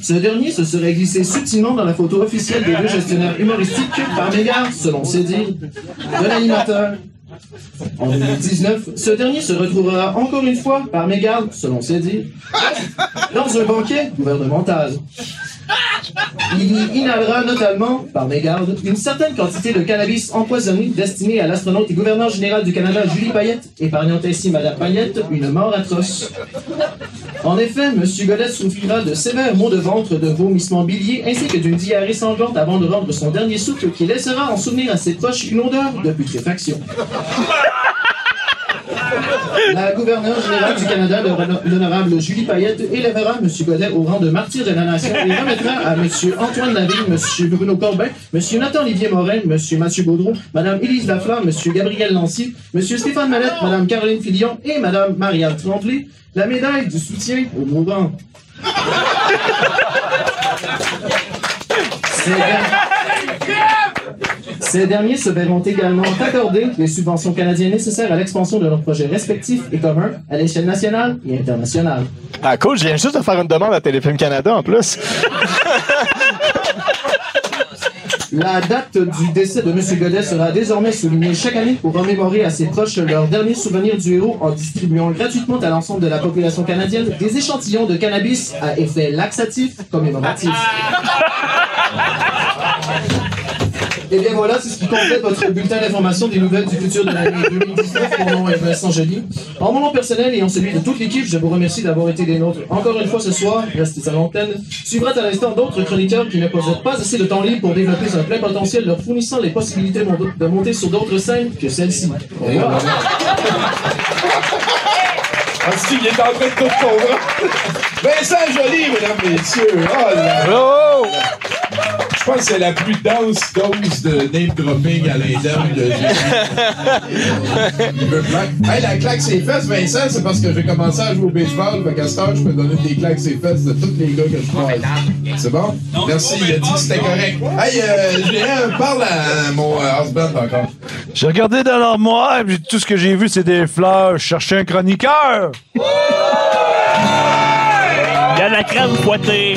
Ce dernier se serait glissé subtilement dans la photo officielle des deux gestionnaires humoristiques par mégarde, selon ses dires, de l'animateur. En 2019, ce dernier se retrouvera encore une fois, par mégarde, selon ses dires, dans un banquet gouvernemental. Il y inhalera notamment, par mégarde, une certaine quantité de cannabis empoisonné destiné à l'astronaute et gouverneur général du Canada Julie Payette, épargnant ainsi Madame Payette une mort atroce. En effet, M. Godet souffrira de sévères maux de ventre, de vomissements biliers, ainsi que d'une diarrhée sanglante avant de rendre son dernier souffle qui laissera en souvenir à ses proches une odeur de putréfaction. La gouverneure générale du Canada, le- l'honorable Julie Payette, élèvera M. Godet au rang de martyr de la nation et remettra à M. Antoine Lavigne, M. Bruno Corbin, M. Nathan-Olivier Morin, M. Mathieu Baudreau, Mme Élise Lafleur, M. Gabriel Lancier, M. Stéphane Mallette, Mme Caroline Filion et Mme Maria Tremblay la médaille du soutien aux mourants. Ces derniers- Ces derniers se verront également accorder les subventions canadiennes nécessaires à l'expansion de leurs projets respectifs et communs à l'échelle nationale et internationale. Ah, cool, je viens juste de faire une demande à Téléfilm Canada en plus. La date du décès de M. Godet sera désormais soulignée chaque année pour remémorer à ses proches leurs derniers souvenirs du héros en distribuant gratuitement à l'ensemble de la population canadienne des échantillons de cannabis à effet laxatif commémoratif. Et bien voilà, c'est ce qui complète votre bulletin d'information des nouvelles du futur de l'année 2019. Mon nom est Vincent Joly. En mon nom personnel et en celui de toute l'équipe, je vous remercie d'avoir été des nôtres encore une fois ce soir. Restez à l'antenne. Suivra à l'instant d'autres chroniqueurs qui ne possèdent pas assez de temps libre pour développer un plein potentiel, leur fournissant les possibilités de monter sur d'autres scènes que celle-ci. Parce qu'il est en train de tout comprendre. Vincent Joly, mesdames, messieurs. Oh là! Je pense que c'est la plus dense dose de name dropping à l'interne de. Hey, la claque ses fesses, Vincent, c'est parce que j'ai commencé à jouer au baseball. Fait qu'à cette heure, je peux donner des claques ses fesses de tous les gars que je croise. C'est bon? Merci, il a dit que c'était correct. Hey, euh, Julien, parle à mon euh, husband encore. J'ai regardé dans l'armoire, puis tout ce que j'ai vu, c'est des fleurs. Je cherchais un chroniqueur. Il y a la crème fouettée,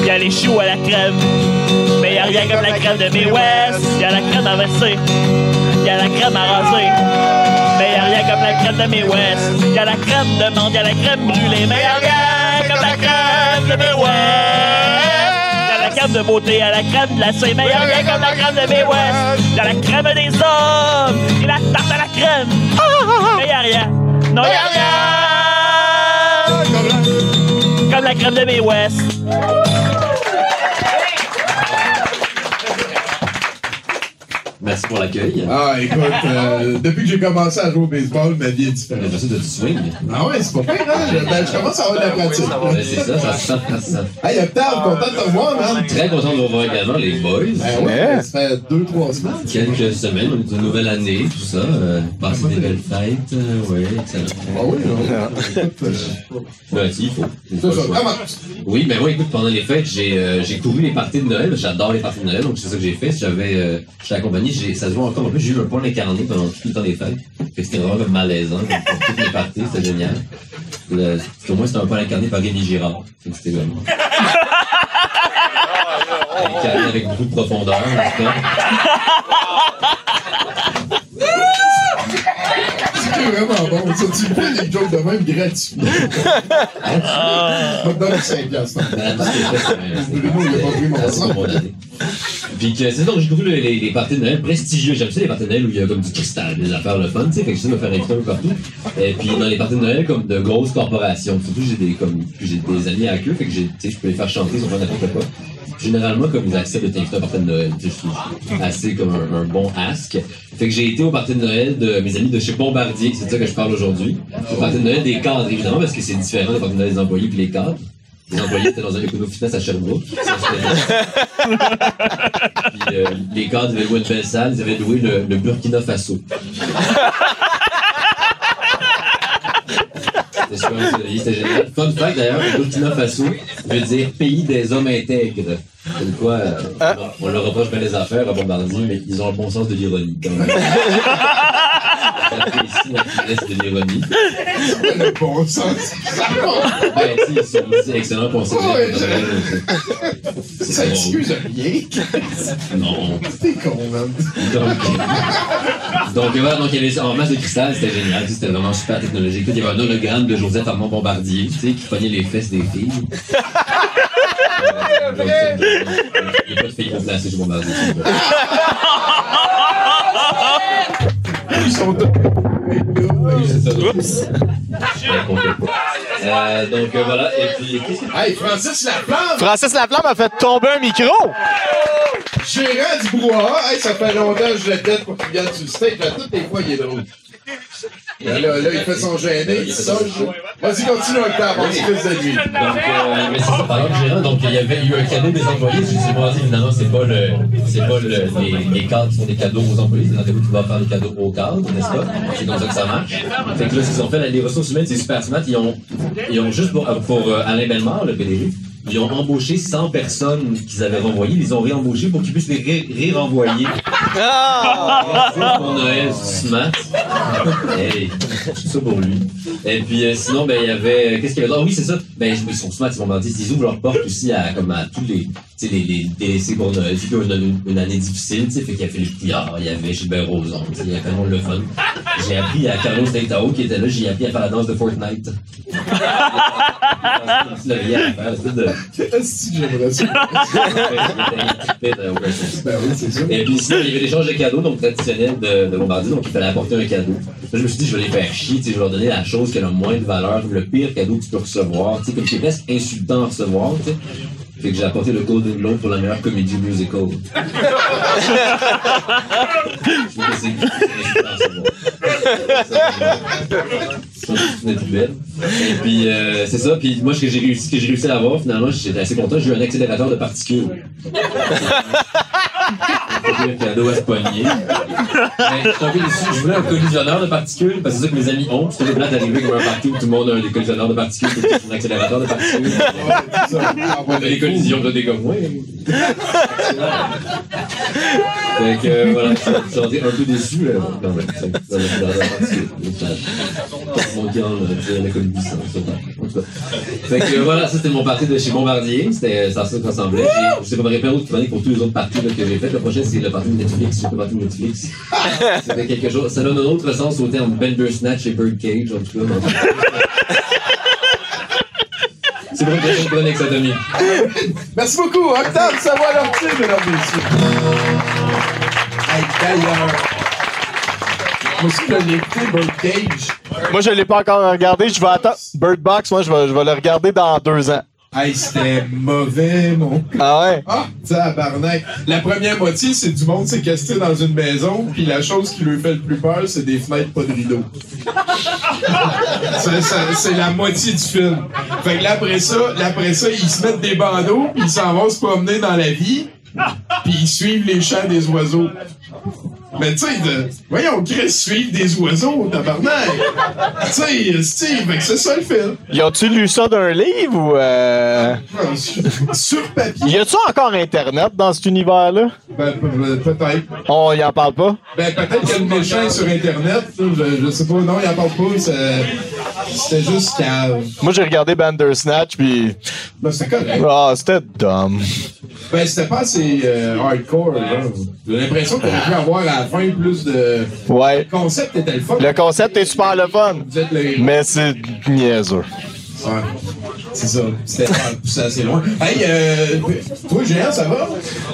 il y a les choux à la crème. Mais y a comme la crème de May West. Y a la crème à verser, y a la crème à raser. Mais y a rien comme la crème de May West. Y a la crème de menthe, y a la crème brûlée. Mais y a rien comme la crème de May West. Y a la crème de beauté, a la crème glacée. Mais y a rien comme la crème de May West. Y a la crème des hommes et la tarte à la crème. Mais y a rien. Non, y a rien. Comme la crème de May Merci pour l'accueil. Ah, écoute, euh, depuis que j'ai commencé à jouer au baseball, ma vie est différente. J'ai l'impression de tu swing. Ah ouais, c'est pas pire, hein? Je, ben, je commence à avoir de la pratique. C'est ça, ça se sent, ça se sent. Hey, Octave, content de te revoir, man. Très content de vous revoir également, les boys. Ben ouais, ça fait deux, trois semaines. Quelques semaines, une nouvelle année, tout ça. Euh, passer des belles fêtes. Euh, oui, excellent. Ah oui, non? Écoute, euh, Ben, si, il faut. Il C'est faut ça, vraiment. Oui, ben moi, écoute, pendant les fêtes, j'ai euh, j'ai couru les parties de Noël. J'adore les parties de Noël, donc c'est ça que j'ai fait. J'avais, euh, j'étais accompagné, j'ai- ça se voit encore un peu. J'ai eu un point incarné pendant tout le temps des fêtes. Fait que c'était vraiment comme malaisant comme pour toutes les parties, c'était génial. Le, au moins, c'était un point incarné par Rémi Girard. Fait que c'était vraiment. Incarné avec beaucoup de profondeur, vraiment bon. Ça, tu fais des jokes de même gratuits. Je te donne 5 piastres. Ah, fait, c'est- Bruno, il a pas pris mon c'est sang. Puis que c'est donc j'ai couru les, les, parties de Noël prestigieux. J'aime ça les parties de Noël où il y a comme du cristal, des affaires le fun, tu sais. Fait que j'essaie de me faire inviter un peu partout. Et puis dans les parties de Noël comme de grosses corporations. Surtout j'ai des comme j'ai des amis avec eux, fait que j'ai, je peux les faire chanter, ils ont fait n'importe quoi. Généralement, comme ils acceptent de t'inviter à un party de Noël, je trouve assez comme un, bon ask. Fait que j'ai été au party de Noël de mes amis de chez Bombardier, c'est de ça que je parle aujourd'hui. Au party de Noël des cadres, évidemment, parce que c'est différent des parties de Noël des employés puis les cadres. Les employés étaient dans un écono fitness à Sherbrooke. Puis euh, les cadres avaient loué une belle salle, ils avaient loué le, le Burkina Faso. C'était génial. Fun fact d'ailleurs, le Burkina Faso veut dire pays des hommes intègres. Comme quoi, euh, on leur reproche bien les affaires à Bombardier, mais ils ont un bon sens de l'ironie quand même. De l'ironie. Le bon sens. Ils sont aussi excellents pour ça. Ouais, C'est Ça excuse rien. Non. T'es con, man. Donc, donc voilà, donc il y avait en masse de cristal, c'était génial, c'était vraiment super technologique. Il y avait un hologramme de Joseph Armand Bombardier, tu sais, qui pognait les fesses des filles. Euh, Il n'y a pas de filles placer chez Bombardier. plaît. Ils sont deux. Oui, c'est ça. Euh, donc euh, voilà, et puis qu'est-ce que Hey, Francis Laplante, Francis Laplante m'a fait tomber un micro. gérant du brouhaha. Hey, ça fait longtemps que je le tête pour qu'il vienne sur le stage. Là, toutes les fois, il est drôle. Là, là, là, il fait son gêné, il songe. Vas-y, continue, Octave, on s'excuse de lui. Donc, euh, mais c'est ça, par exemple, gérant, donc il y avait eu un cadeau des employés. Je sais pas, évidemment, c'est pas le, c'est pas le, les, les cadres qui font des cadeaux aux employés, c'est l'entreprise qui va faire des cadeaux aux cadres, n'est-ce pas? C'est comme ça que ça marche. Fait que là, ce qu'ils ont fait, les ressources humaines, c'est super smart. Ils ont, ils ont juste pour, pour euh, Alain Bellemare, le PDG, ils ont embauché 100 personnes qu'ils avaient renvoyées, ils les ont réembauchées pour qu'ils puissent les ré- ré-renvoyer. pour Noël, smart. Hey, c'est ça pour lui. Et puis euh, sinon, ben il y avait. Qu'est-ce qu'il y avait? Ah oui, c'est ça. Ben, je me suis smart, ils ils ouvrent leur porte aussi à, comme à tous les, tu sais, les, les Noël. C'est une, une, une année difficile, tu sais, fait qu'il y a Philippe Couillard, il y avait Gilbert Rozon, tu sais, il y avait le fun. J'ai appris à Carlos Deitao qui était là, j'ai appris à faire la danse de Fortnite. De... Si j'aimerais ça. Et puis sinon, il y avait l'échange de cadeaux, donc traditionnel de, de donc il fallait apporter un cadeau. Là, je me suis dit, je vais les faire chier, tu sais, je vais leur donner la chose qui a le moins de valeur, le pire cadeau que tu peux recevoir, tu sais, comme qui est presque insultant à recevoir, tu sais. Fait que j'ai apporté le Golden Globe pour la meilleure comédie musical. je c'est c'est c'est. Et puis, euh, c'est ça. Puis moi, ce que j'ai réussi, que j'ai réussi à avoir, finalement, j'étais assez content. J'ai eu un accélérateur de particules. Un cadeau à se pogner. Mais je. Je voulais un collisionneur de particules, parce que c'est ça que mes amis ont. C'était plate d'arriver comme un partout où tout le monde a un des collisionneurs de particules, c'est un accélérateur de particules. On a des collisions de dégâts que euh, voilà, je suis rentré un peu déçu là. Quand même, dans. Mon cœur, sais, la collision, ça. En tout cas. Fait que voilà, ça c'était mon parti de chez Bombardier. C'était ça, ça ressemblait. J'ai- Je sais pas répéter d'autres chroniques pour tous les autres parties que j'ai fait. Le prochain, c'est le parti de Netflix. C'est le de Netflix. C'était quelque chose. Ça donne un autre sens au terme Bandersnatch et Birdcage, en tout cas. C'est pour une prochaine chronique, ça, Tommy. Merci beaucoup, Octave Savoie Lortier, mesdames et messieurs. D'ailleurs, je Birdcage. Moi, je l'ai pas encore regardé. Je vais attendre. Bird Box, moi, je vais, je vais le regarder dans deux ans. Hey, c'était mauvais, mon Ah ouais? Ah, tabarnak. La première moitié, c'est du monde séquestré dans une maison, puis la chose qui lui fait le plus peur, c'est des fenêtres pas de rideaux. C'est la moitié du film. Fait que là, après ça, là, après ça, ils se mettent des bandeaux, puis ils s'en vont se promener dans la vie, puis ils suivent les chants des oiseaux. Mais tu sais, voyons, Chris, suivre des oiseaux, tabarnak! Tu sais, Steve, fait que c'est ça le film. Y a-tu lu ça d'un livre ou. Euh... Sur papier. Y a-tu encore Internet dans cet univers-là? Ben, pe- peut-être. On y en parle pas? Ben, peut-être qu'il y a le méchant sur Internet. Je, je sais pas. Non, il en parle pas. c'est- C'était juste cave. Moi, j'ai regardé Bandersnatch, puis. Ben, c'était correct. Ah, c'était dumb. Ben, c'était pas assez euh, hardcore. là. J'ai l'impression qu'on aurait pu avoir à la fin plus de. Ouais. Le concept était le fun. Le concept est super le fun. Vous êtes le héros. Mais c'est niaiseux. Ouais. C'est ça. C'était poussé assez loin. Hey, euh, toi, Géant, ça va?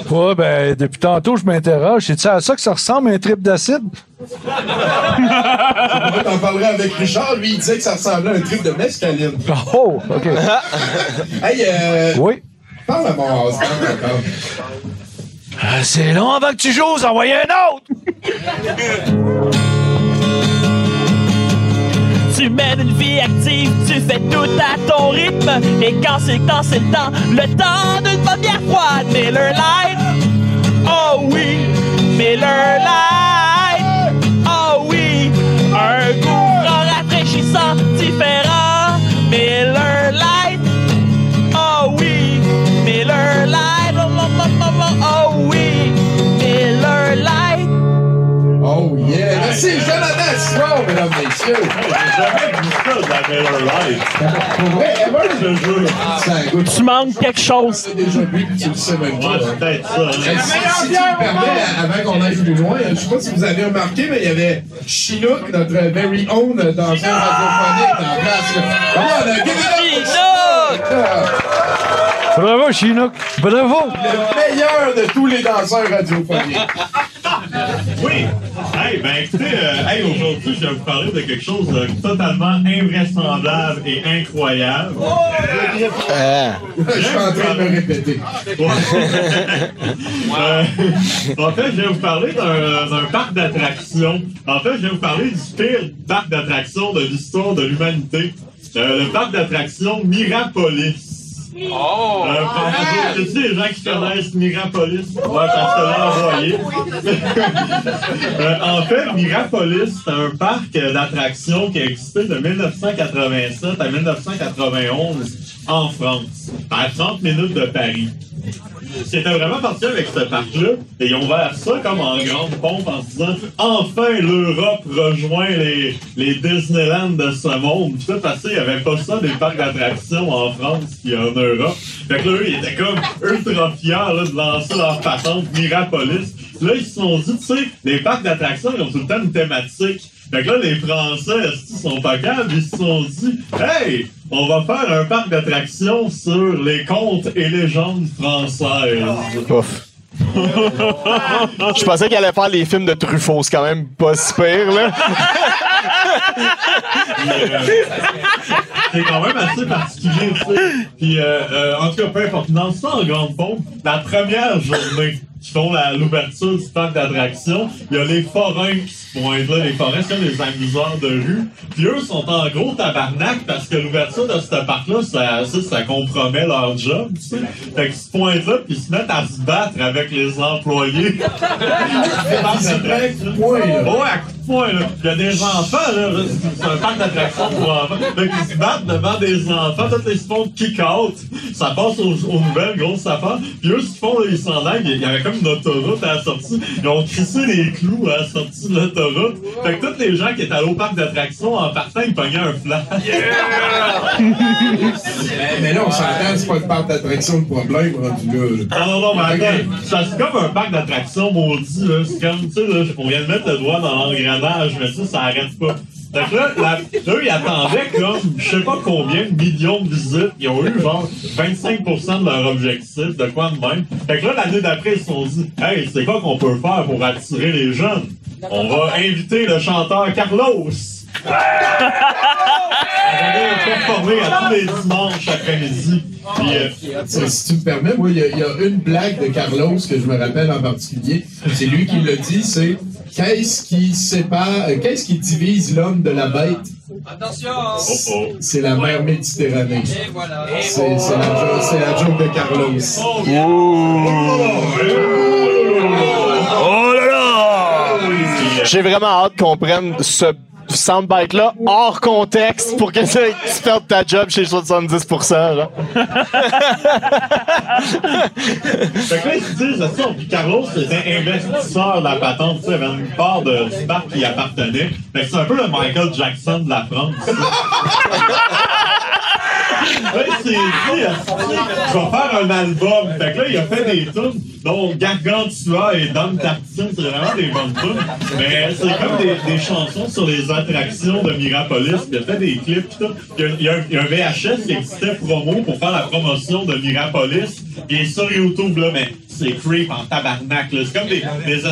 Ouais, ben, depuis tantôt, je m'interroge. C'est-tu à ça que ça ressemble un trip d'acide? On t'en parlerai avec Richard. Lui, il disait que ça ressemblait à un trip de mescaline. Oh, OK. Hey, euh, Oui. parle à mon encore. Ah, c'est long avant que tu joues, envoyez un autre! Tu mènes une vie active, tu fais tout à ton rythme. Et quand c'est le temps, c'est le temps, le temps d'une bonne bière froide. Miller Lite, oh oui, Miller Lite, oh oui. Un goût rafraîchissant, différent. Merci, Jonathan Strong, mesdames messieurs! Jamais vu ça de la Tu manques quelque chose. déjà bu, tu le sais même pas. c'est peut-être ça. Hein. Si, si tu me permets, avant qu'on aille plus loin, je sais pas si vous avez remarqué, mais il y avait Chinook, notre very own danseur radiophonique place. Come on, uh, give it up Chinook! Bravo, Chinook. Bravo. Le meilleur de tous les danseurs radiophoniques. Oui. Hey, ben écoutez, euh, hey, aujourd'hui, je vais vous parler de quelque chose de totalement invraisemblable et incroyable. Hein. Je suis en train de me répéter. Euh, en fait, je vais vous parler d'un d'un parc d'attractions. En fait, je vais vous parler du pire parc d'attractions de l'histoire de l'humanité. Euh, le parc d'attractions Mirapolis. Oh! Euh, y a-t-il des gens qui connaissent Mirapolis? Ouais, parce que là, envoyé. Euh, en fait, Mirapolis, c'est un parc d'attractions qui a existé de 1987 à 1991 en France, à 30 minutes de Paris. ce qui était vraiment parti avec ce parc-là, et ils ont ouvert ça comme en grande pompe en se disant enfin l'Europe rejoint les, les Disneyland de ce monde. Puis ça, parce qu'il n'y avait pas ça des parcs d'attractions en France puis en Europe. Fait que là, eux, ils étaient comme ultra fiers là, de lancer leur patente Mirapolis. Là, ils se sont dit, tu sais, les parcs d'attractions, ils ont tout le temps une thématique. Fait que là, les Français, qu'ils sont pas calmes? Ils se sont dit, hey, on va faire un parc d'attractions sur les contes et légendes françaises. Ouf. Je pensais qu'il allait faire les films de Truffaut, c'est quand même pas si pire, là. C'est quand même assez particulier, tu sais. Puis, euh, euh, en tout cas, peu importe. Dans ça, en grande pompe, la première journée qui font l'ouverture du parc d'attractions, il y a les forains qui se pointent là. Les forains, c'est comme les amuseurs de rue. Puis eux sont en gros tabarnak parce que l'ouverture de ce parc-là, ça, ça, ça compromet leur job, tu sais. Fait qu'ils se pointent là, puis ils se mettent à se battre avec les employés. Ouais, à là. Il y a des enfants, là. là, c'est- un parc d'attractions pour enfants. Fait qu'ils se battent devant des enfants. Ils se font kick-out. Ça passe aux, aux nouvelles, grosse affaire. Puis eux, ce qu'ils font, là, ils s'en aillent. Il y avait comme une autoroute à la sortie. Ils ont crissé les clous à la sortie de l'autoroute. Fait que tous les gens qui étaient allés au parc d'attractions, en partant, ils pognaient un flash. Mais, mais là, on s'entend, c'est pas le parc d'attraction le problème rendu là. là. Ah non, non, mais attends, ça, c'est comme un parc d'attractions maudit, là. C'est comme, tu sais, là, on vient de mettre le doigt dans l'engrenage, mais ça, ça arrête pas. Fait que là, la, eux, ils attendaient comme, je sais pas combien de millions de visites. Ils ont eu, genre, 25% de leur objectif, de quoi de même. Fait que là, l'année d'après, ils se sont dit, hey, c'est quoi qu'on peut faire pour attirer les jeunes? On va inviter le chanteur Carlos. On va performer à tous les dimanches après-midi. Puis, euh, Si si tu me permets, moi, il y, y a une blague de Carlos que je me rappelle en particulier. C'est lui qui l'a dit, c'est qu'est-ce qui sépare, euh, qu'est-ce qui divise l'homme de la bête? Attention oh, oh. C'est la mer Méditerranée. Et voilà. C'est c'est la, jo- c'est la joke de Carlos. Oh là là! J'ai vraiment hâte qu'on prenne ce soundbite-là hors contexte pour que tu perdes ta job chez 70%. Là. Fait que là, ils se disent, ça, puis Carlos était investisseur de la patente, tu sais, avait une part de, du parc qui appartenait. Fait que c'est un peu le Michael Jackson de la France. Il dit, je vais faire un album. Fait que là, il a fait des tunes, dont Gargantua et Dame Tartine, c'est vraiment des bonnes tunes. Mais c'est comme des, chansons sur les attractions de Mirapolis. Il a fait des clips pis tout. Il y a, il y a un VHS qui existait promo pour faire la promotion de Mirapolis. Il est sur YouTube, là, mais c'est creep en tabarnak, là. C'est comme des, des de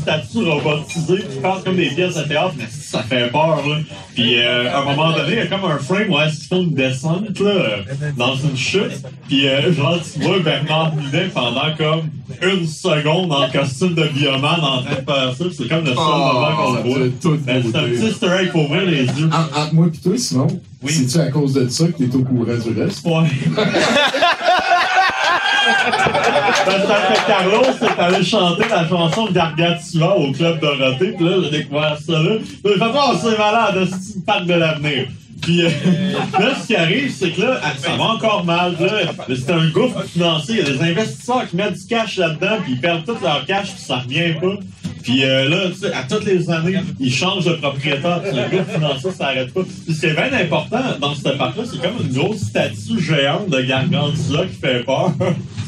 statues robotisées qui passent comme des pièces de théâtre, mais ça fait peur, là. Puis, euh, à un moment donné, il y a comme un frame où est-ce qu'ils font une descente, là, euh, dans une chute. Puis, euh, genre, tu vois Bernard Minet pendant comme une seconde en costume de bioman en train de faire ça. Puis C'est comme le seul Oh, moment qu'on le voit. c'est un beauté. petit easter egg pour ouvrir les yeux. En- Entre moi et toi, Simon, c'est-tu à cause de ça que t'es au courant du reste? Ouais. Parce que Carlos est allé chanter la chanson de Gargantua au Club Dorothée, puis là, j'ai découvert ça là. J'ai fait, oh, c'est malade, c'est une parc de l'avenir. Puis euh, là, ce qui arrive, c'est que là, ah, ça va encore mal. C'est un gouffre financier. Il y a des investisseurs qui mettent du cash là-dedans, puis ils perdent tout leur cash, puis ça revient pas. Puis euh, là, tu sais, à toutes les années, ils changent de propriétaire. Puis le groupe financier s'arrête pas. Puis ce qui est bien important dans ce parc-là, c'est comme une grosse statue géante de Gargantua qui fait peur.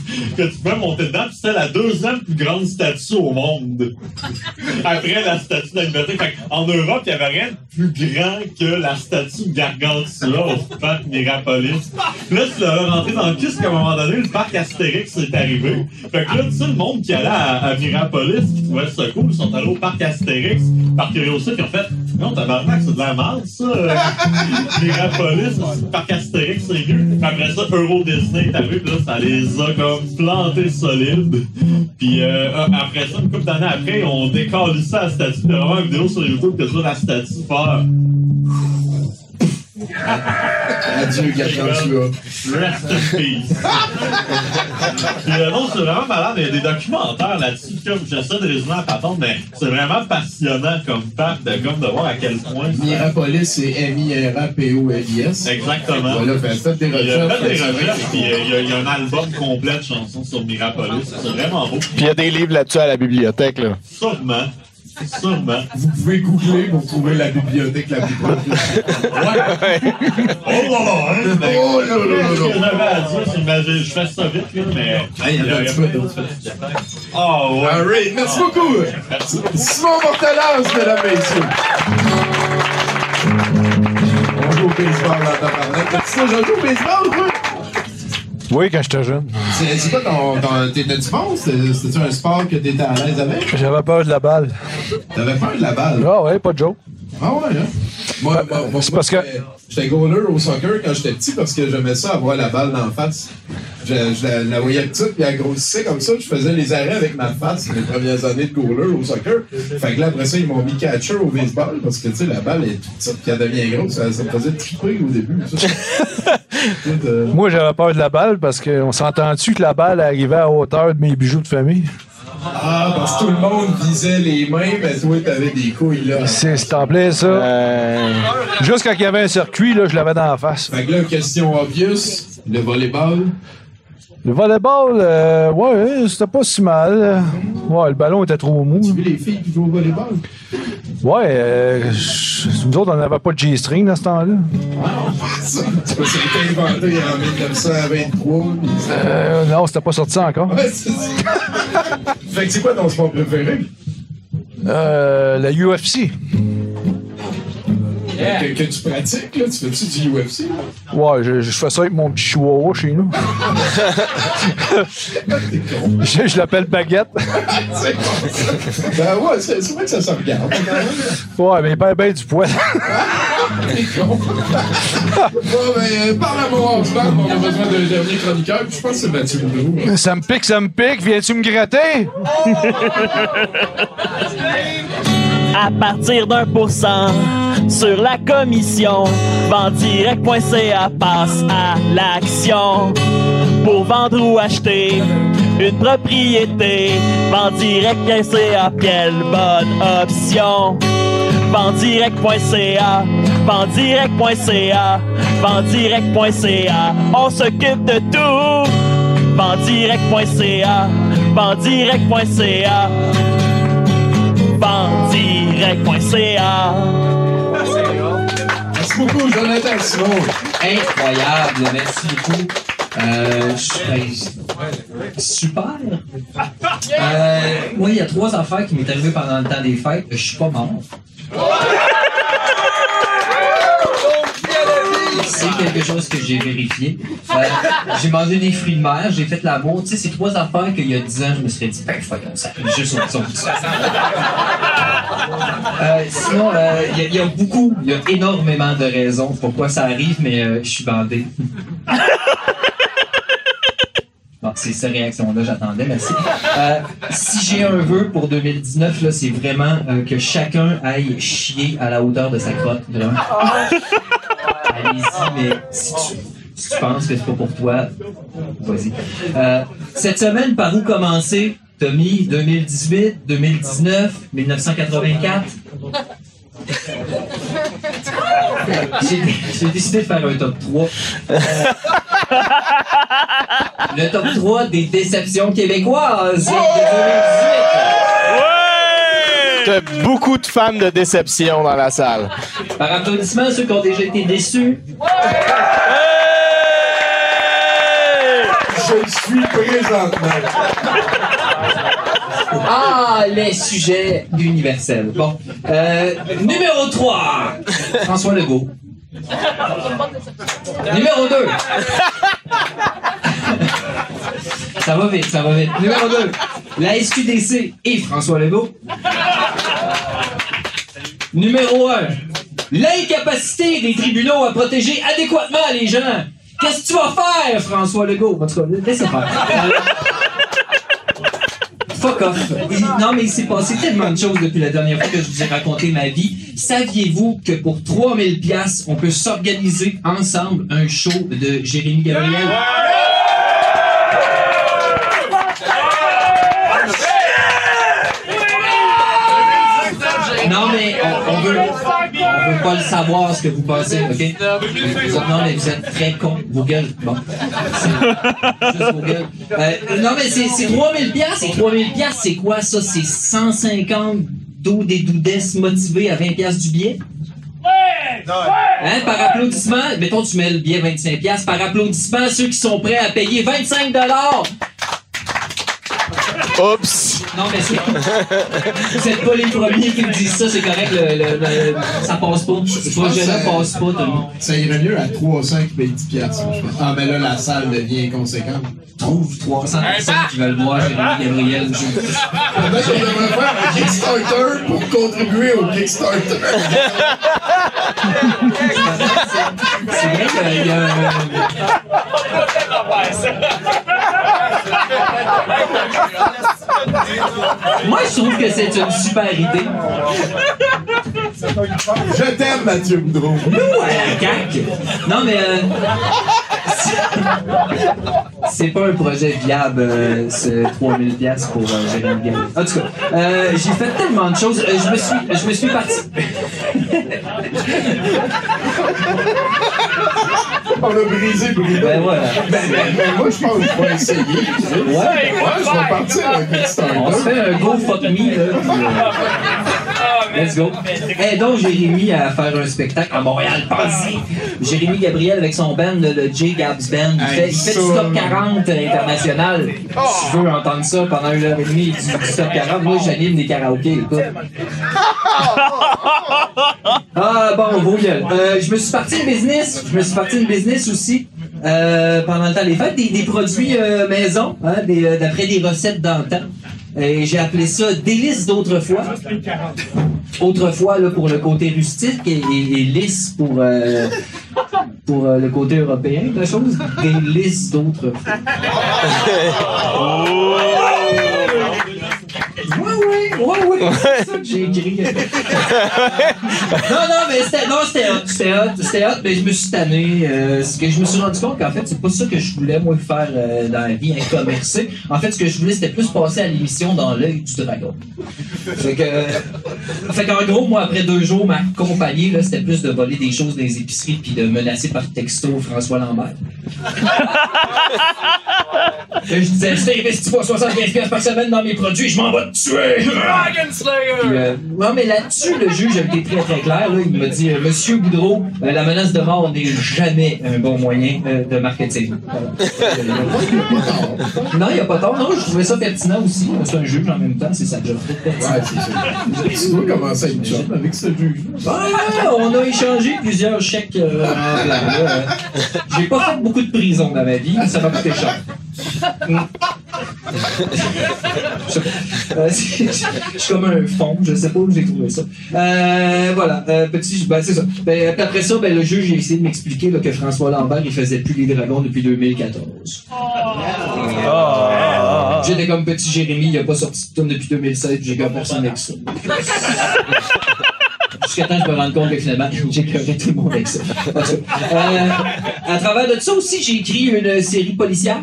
que tu peux monter dedans. Puis c'était la deuxième plus grande statue au monde. Après la statue de la liberté. Fait en Europe, il n'y avait rien de plus grand que la statue de Gargantua au parc Mirapolis. Là, tu l'as rentré dans le kiss qu'à un moment donné, le parc Astérix est arrivé. Fait que là, tu sais, le monde qui allait à, à Mirapolis, qui trouvait ça cool, ils sont allés au parc Astérix, par curiosité, puis ils ont fait Non, tabarnak, c'est de la merde, ça. Mirapolis, le parc Astérix, c'est mieux. Après ça, Euro Disney est arrivé, puis là, ça les a comme plantés solides. Puis euh, après ça, une couple d'années après, on décalissait la statue. Il vraiment une vidéo sur YouTube que tu la statue faire. Adieu, Gargantua. Rest in peace. Puis, euh, non, c'est vraiment malade. Il y a des documentaires là-dessus. Comme j'essaie de résumer la patente, mais c'est vraiment passionnant comme fact de, comme de voir à quel point. Mirapolis, c'est M-I-R-A-P-O-L-I-S. Exactement. Voilà, fait, faites des recherches. fait des recherches, puis euh, il y, a, il y a un album complet de chansons sur Mirapolis. C'est vraiment beau. Puis il y a des livres là-dessus à la bibliothèque. Là. Sûrement. Sûrement. Vous pouvez googler pour trouver la bibliothèque la plus proche. Ouais. Oh là là, hein, Oh là là là Ce que là. j'avais à dire, c'est que je fais ça vite, là, mais. Ah, il y en a un petit peu d'autres. Ah ouais. Alright, merci beaucoup. Simon Mortelance, mesdames et messieurs. On joue au baseball. Tu sais, je joue au baseball? Oui, quand j'étais jeune. C'est quoi ton. ton T'étais-tu bon? C'était- C'était-tu un sport que t'étais à l'aise avec? J'avais peur de la balle. T'avais peur de la balle? Ah ouais, pas de joke. Ah ouais, hein? Moi, moi, c'est parce que- j'étais- goaler au soccer quand j'étais petit parce que j'aimais ça avoir la balle d'en face. Je, je la, la voyais petite puis elle grossissait comme ça. Je faisais les arrêts avec ma face les premières années de goaler au soccer. Fait que là, après ça, ils m'ont mis catcher au baseball parce que, tu sais, la balle est toute petite puis elle devient grosse. Ça, ça me faisait triper au début. Tout, euh, Moi, j'avais peur de la balle parce qu'on s'entend-tu que la balle arrivait à hauteur de mes bijoux de famille? Ah, parce que tout le monde visait les mains, mais toi, t'avais des couilles, là. C'est c'est en plein ça. Euh, Juste quand il y avait un circuit, là, je l'avais dans la face. Fait que là, question obvious, le volleyball. Le volleyball, euh, ouais, c'était pas si mal. Ouais, le ballon était trop mou. Tu vu les filles qui jouent au volleyball? Ouais, euh, nous autres, on n'avait pas de G-string dans ce temps-là. Ça, ça a été inventé en 1923. puis ça- Euh, non, c'était pas sorti encore. Ouais, c'est ça. fait que c'est quoi ton sport préféré? Euh, la UFC. Que, que tu pratiques, là? Tu fais-tu du UFC? Ouais, je, je fais ça avec mon petit chihuahua chez nous. je je l'appelle Baguette. Ben ouais, c'est vrai que ça se regarde. Ouais, mais il perd bien du poids. T'es con. bon, ben, euh, parle à mon husband, on a besoin d'un dernier chroniqueur, puis je pense que c'est Mathieu Boudreau. ça me pique, ça me pique. Viens-tu me gratter? à partir d'un pour cent sur la commission. Vendirect.ca passe à l'action pour vendre ou acheter une propriété. Vendirect.ca, quelle bonne option. Vendirect.ca, Vendirect.ca, Vendirect.ca, on s'occupe de tout. Vendirect.ca, Vendirect.ca, Vendirect.ca. Merci beaucoup, Jonathan Simon. Incroyable, merci beaucoup. Euh, ben, super. Euh, moi, il y a trois affaires qui m'est arrivées pendant le temps des fêtes. Je suis pas mort. C'est quelque chose que j'ai vérifié. Euh, j'ai mangé des fruits de mer, j'ai fait l'amour. Tu sais, c'est trois affaires qu'il y a dix ans, je me serais dit, ben, voyons, ça arrive juste au son. Euh, sinon, euh, il y, a- il y a beaucoup, il y a énormément de raisons pourquoi ça arrive, mais euh, je suis bandé. Bon, c'est cette réaction-là, j'attendais, merci. Euh, si j'ai un vœu pour 2019, là, c'est vraiment euh, que chacun aille chier à la hauteur de sa crotte, vraiment. Allez-y, mais si tu, si tu penses que c'est pas pour toi, vas-y. Euh, cette semaine, par où commencer? Tommy, 2018, 2019, 1984? J'ai décidé de faire un top 3. Euh, le top 3 des déceptions québécoises de 2018. T'as beaucoup de fans de déception dans la salle. Par applaudissement, ceux qui ont déjà été déçus. Je suis présentement. Ah, les sujets universels. Bon. Euh, numéro 3. François Legault. Numéro 2. Ça va vite, ça va vite. Numéro 2. La SQDC et François Legault. Numéro 1. L'incapacité des tribunaux à protéger adéquatement les gens. Qu'est-ce que tu vas faire, François Legault? En tout cas, laissez faire. Fuck off. Non, mais il s'est passé tellement de choses depuis la dernière fois que je vous ai raconté ma vie. saviez-vous que pour 3000 pièces, on peut s'organiser ensemble un show de Jérémy Gabriel? Non, mais on, on veut, on veut pas le savoir ce que vous pensez, ok? Non, mais vous êtes très cons. Vos gueules. Bon. C'est juste vos gueules. Euh, non, mais c'est c'est 3000 piastres. Et 3000 piastres, c'est quoi ça? C'est 150 dos des doudesses motivés à 20 piastres du billet? Hein, par applaudissement, mettons tu mets le billet 25 piastres, par applaudissement, ceux qui sont prêts à payer 25 dollars. Oups! Non, mais c'est. Vous êtes pas les premiers qui me disent ça, c'est correct, le, le- le- ça passe pas. Ce projet-là ça- passe pas, tout le monde. Ça irait mieux à 300 qui payent 10 piastres, je pense. Ah, mais là, la salle devient inconséquente. Trouve 300 personnes qui veulent voir Jérémy Gabriel jouer. Peut-être qu'on devrait faire un Kickstarter pour contribuer au Kickstarter. C'est vrai qu'il y a un. Moi, je trouve que c'est une super idée. Je t'aime, Mathieu Boudreau. Ouais, cac. Non, mais. euh, c'est- pas un projet viable, euh, ce 3000 pièces pour euh, Jérémy. En tout cas, euh, j'ai fait tellement de choses. Euh, je me suis, je me suis parti. On a brisé Bruno. Ben voilà. Ben, ben, ben, moi, je pense que je vais essayer. Ouais. Ouais, je vais partir avec On se fait un go fuck me, là. Let's go. Aidons Jérémy à faire un spectacle à Montréal. Pensez. Jérémy Gabriel avec son band, le, J Gabs Band. Il fait, il fait du top 40 international. Si tu veux entendre ça pendant une heure et demie, du, du top 40, moi j'anime des karaokés, écoute. Ah bon, vos. Euh, je me suis parti de business. Je me suis parti de business aussi. euh, pendant le temps des fêtes, des, des produits euh, maison, hein, des, euh, d'après des recettes d'antan. Et j'ai appelé ça délices d'autrefois. Autrefois là, pour le côté rustique et, et- et lisse pour, euh, pour euh, le côté européen de la chose. Délices d'autrefois. Oui, oui, oui. C'est ça que j'ai écrit. non, non, mais c'était, non, c'était hot, c'était hot, c'était hot, mais je me suis tanné. Euh, ce que je me suis rendu compte qu'en fait, c'est pas ça que je voulais, moi, faire euh, dans la vie, un commercer. En fait, ce que je voulais, c'était plus passer à l'émission dans l'œil du dragon. Fait que, euh, fait qu'en gros, moi, après deux jours, ma compagnie, là, c'était plus de voler des choses dans les épiceries puis de menacer par texto François Lambert. Je disais, je t'investis pas 75$ piastres par semaine dans mes produits, je m'en vais te tuer! Puis, euh, non, mais là-dessus, le juge a été très très clair. Là. Il m'a dit euh, Monsieur Boudreau, euh, la menace de mort n'est jamais un bon moyen euh, de marketing. Voilà. non, il n'y a pas tort. Non, je trouvais ça pertinent aussi. C'est un juge en même temps, c'est sa job. Ouais, c'est ça. Commencer à être job avec ce juge. Ah, on a échangé plusieurs chèques euh, en blanc, là. J'ai pas fait beaucoup de prison dans ma vie, mais ça m'a coûté cher. C'est- Je suis comme un fond, je sais pas où j'ai trouvé ça. Euh, voilà, euh, petit, ben, c'est ça. Ben, après ça, ben, le juge a essayé de m'expliquer là, que François Lambert, il faisait plus les dragons depuis 2014. J'étais comme petit Jérémy, il a pas sorti de tune depuis 2016, puis j'ai comme personne avec ça. Jusqu'à temps que je me rende compte que finalement, j'écœurais tout le monde avec ça. Euh, à travers de ça aussi, j'ai écrit une série policière.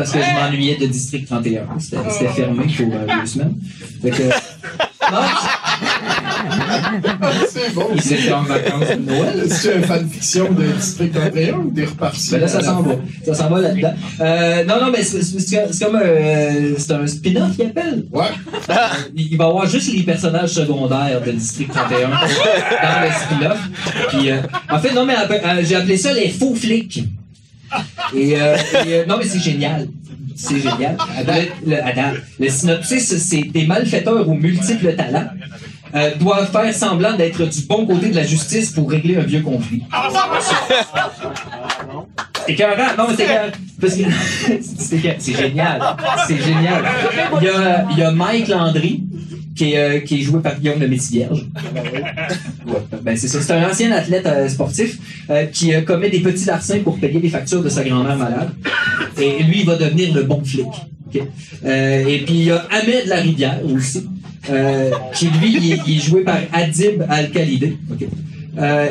Parce que je m'ennuyais de District 31. C'était fermé pour euh, deux semaines. Fait que. Non, C'est bon. ils étaient en vacances de Noël. C'est une fanfiction de District 31 ou des repartis? Ben là, ça s'en va. Ça s'en va là-dedans. Euh, non, non, mais c'est comme un, c'est un spin-off qu'il appelle. Ouais. Il il va y avoir juste les personnages secondaires de District 31 dans le spin-off. Puis, euh, en fait, non, mais euh, j'ai appelé ça les faux flics. Et, euh, euh, non, mais c'est génial. C'est génial. Après, le, synopsis, c'est des malfaiteurs aux multiples talents. euh, doivent faire semblant d'être du bon côté de la justice pour régler un vieux conflit. C'est c'est génial. C'est génial. Il y a Mike Landry, qui est, euh, qui est joué par Guillaume le Métis-Vierge. Ouais, Ben, c'est ça. C'est un ancien athlète euh, sportif euh, qui euh, commet des petits larcins pour payer les factures de sa grand-mère malade. Et lui, il va devenir le bon flic. Et puis, il y a Ahmed Larivière aussi. qui lui, il est, il est joué par Adib Al-Khalidé.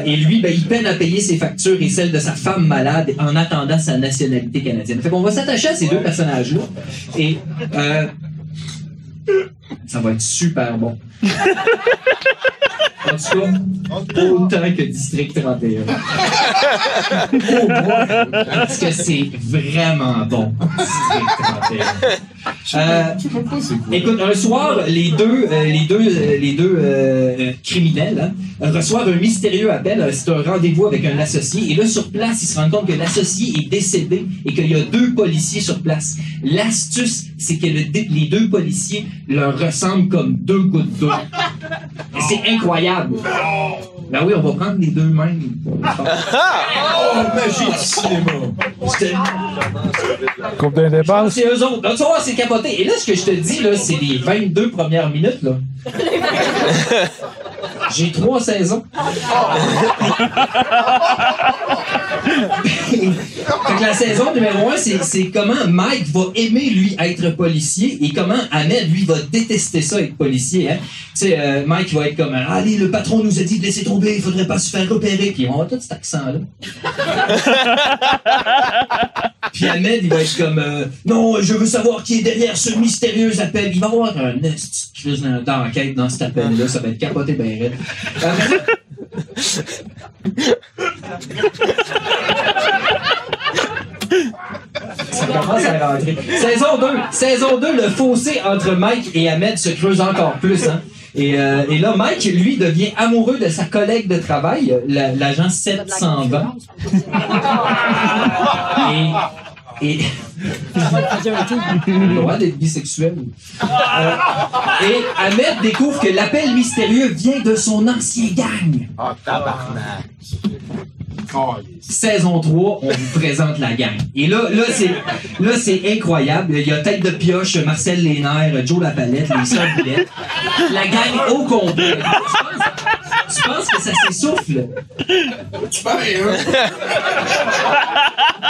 Et lui, ben, il peine à payer ses factures et celles de sa femme malade en attendant sa nationalité canadienne. Fait qu'on va s'attacher à ces deux personnages-là. Et ça va être super bon. En tout cas, autant que District 31. Au moins, parce que c'est vraiment bon, District 31. Euh, écoute, un soir, les deux, euh, les deux, euh, les deux criminels hein, reçoivent un mystérieux appel. C'est un rendez-vous avec un associé. Et là, sur place, ils se rendent compte que l'associé est décédé et qu'il y a deux policiers sur place. L'astuce, c'est que le les deux policiers leur ressemblent comme deux gouttes d'eau. C'est incroyable. Ben oui, on va prendre les deux mêmes. Oh, magie du cinéma! C'était- Coupe d'indépendance. C'est eux autres. Là, tu vas voir, c'est capoté. Et là, ce que je te dis, là, c'est les 22 premières minutes, là. J'ai trois saisons. fait que la saison numéro un, c'est, c'est comment Mike va aimer, lui, être policier et comment Ahmed, lui, va détester ça, être policier. Hein? Tu sais, euh, Mike va être comme Allez, le patron nous a dit de laisser tomber, il faudrait pas se faire repérer. Puis on va tout cet accent-là. Puis Ahmed, il va être comme euh, Non, je veux savoir qui est derrière ce mystérieux appel. Il va avoir un esti d'enquête dans cet appel-là. Ça va être capoté ben raide. Euh, Ça commence à rentrer. Saison 2. Saison 2, le fossé entre Mike et Ahmed se creuse encore plus. Hein? Et, euh, et là, Mike, lui, devient amoureux de sa collègue de travail, la- l'agent 720. Et, et le droit d'être bisexuel. Euh, et Ahmed découvre que l'appel mystérieux vient de son ancien gang. Ah, tabarnak. Saison 3, on vous présente la gang. Et là, là, c'est, là, c'est incroyable. Il y a Tête de Pioche, Marcel Lénaire, Joe Lapalette, les Billette. La gang au complet. Tu penses que ça s'essouffle?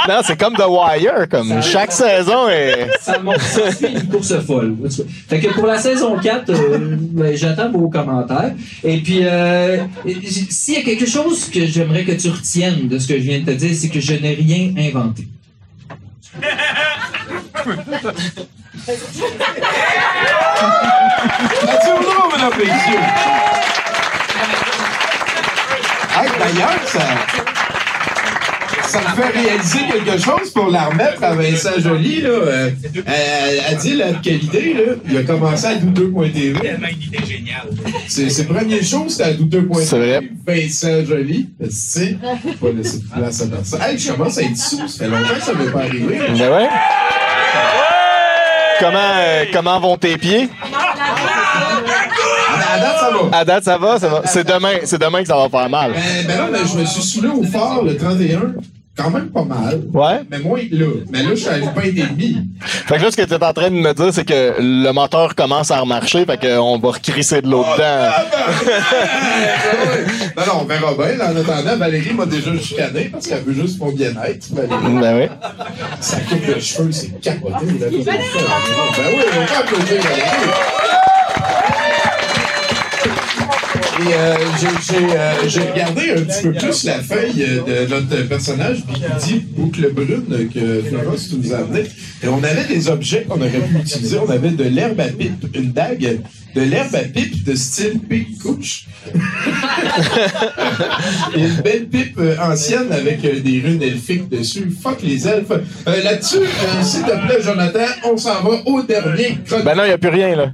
Non, c'est comme The Wire, comme chaque saison est. Ça monte, ça suit une course folle. Fait que pour la saison 4, euh, ben, j'attends vos commentaires. Et puis, euh, s'il y a quelque chose que j'aimerais que tu retiennes de ce que je viens de te dire, c'est que je n'ai rien inventé. Mathieu mesdames et messieurs. D'ailleurs, ça, ça me fait réaliser quelque chose pour la remettre à Vincent Joly. Là. Euh, euh, Adil Al-Khalidé, là, il a commencé à douteux.tv. Tellement une idée géniale. C'est ses premières choses, c'était à douteux.tv. C'est vrai. Vincent Joly. Tu sais, pas laisser de place à personne. Hey, je commence à être sous. Ça fait longtemps que ça m'est pas arrivé. Ben ouais. Comment, euh, comment vont tes pieds? À date, ça va. À date, ça va, ça va. C'est demain, c'est demain que ça va faire mal. Ben, ben là, ben, je me suis saoulé au fort le 31. Quand même pas mal. Ouais. Mais moi, là. Mais là, je suis à une et. Fait que là, ce que tu es en train de me dire, c'est que le moteur commence à remarcher, fait qu'on va recrisser de l'eau dedans. Non, non, on verra bien. là. En attendant, Valérie m'a déjà chicané parce qu'elle veut juste mon bien-être. Valérie. Ben oui. Sa coupe de cheveux, c'est capoté. Là, ben oui, on peut applaudir Valérie. Et euh, euh, j'ai regardé un petit peu plus la feuille euh, de notre personnage, puis il dit boucle brune que Florence nous a amené. Et on avait des objets qu'on aurait pu utiliser. On avait de l'herbe à pipe, une dague, de l'herbe à pipe de style Big Couch. Et une belle pipe ancienne avec des runes elfiques dessus. Fuck les elfes. Là-dessus, s'il te plaît, Jonathan, on s'en va au dernier. Ben non, il n'y a plus rien, là.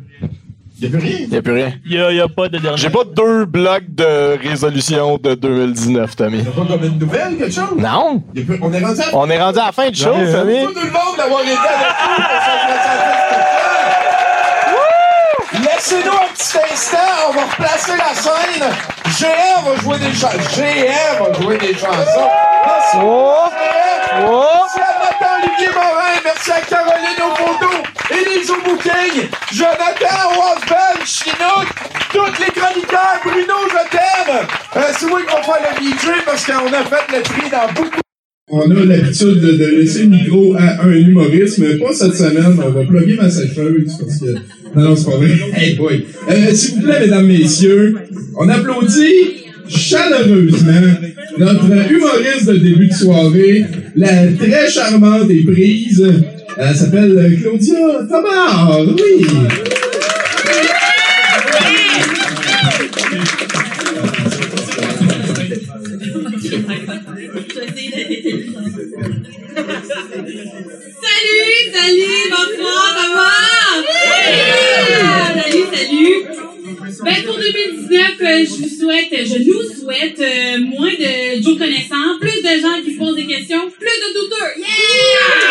Il n'y a plus rien. Il n'y a plus rien. Il n'y a, pas de dernier. J'ai pas deux blocs de résolution de 2019, Tommy. T'as pas comme une nouvelle, quelque chose? Non. Il y a plus- On est rendu à On est rendu à la fin de show. Tommy. Merci tout le monde d'avoir été avec nous pour cette 65e. Laissez-nous un petit instant, on va replacer la scène. GR va jouer des chansons. GR va jouer des chansons. Merci. Oh! Oh! Merci à Nathan Olivier Morin, merci à Caroline au photos et les au booking, Jonathan Wasbel, Chinook, tous les chroniqueurs, Bruno, je t'aime. Euh, c'est moi qui vais faire le DJ parce qu'on a fait le tri dans beaucoup On a l'habitude de, de laisser le micro à un humoriste, mais pas cette semaine. On va plugger ma sécheuse parce que. Non, non, c'est pas vrai. Hey boy. Euh, S'il vous plaît, mesdames, messieurs, on applaudit chaleureusement notre humoriste de début de soirée, la très charmante et prise. Elle s'appelle Claudia Tamar. Oui. Salut, salut, bonsoir, ça va? Salut, salut. Ben, pour 2019, euh, je vous souhaite, je nous souhaite euh, moins de Joe connaissants, plus de gens qui se posent des questions, plus de douteurs. Yeah!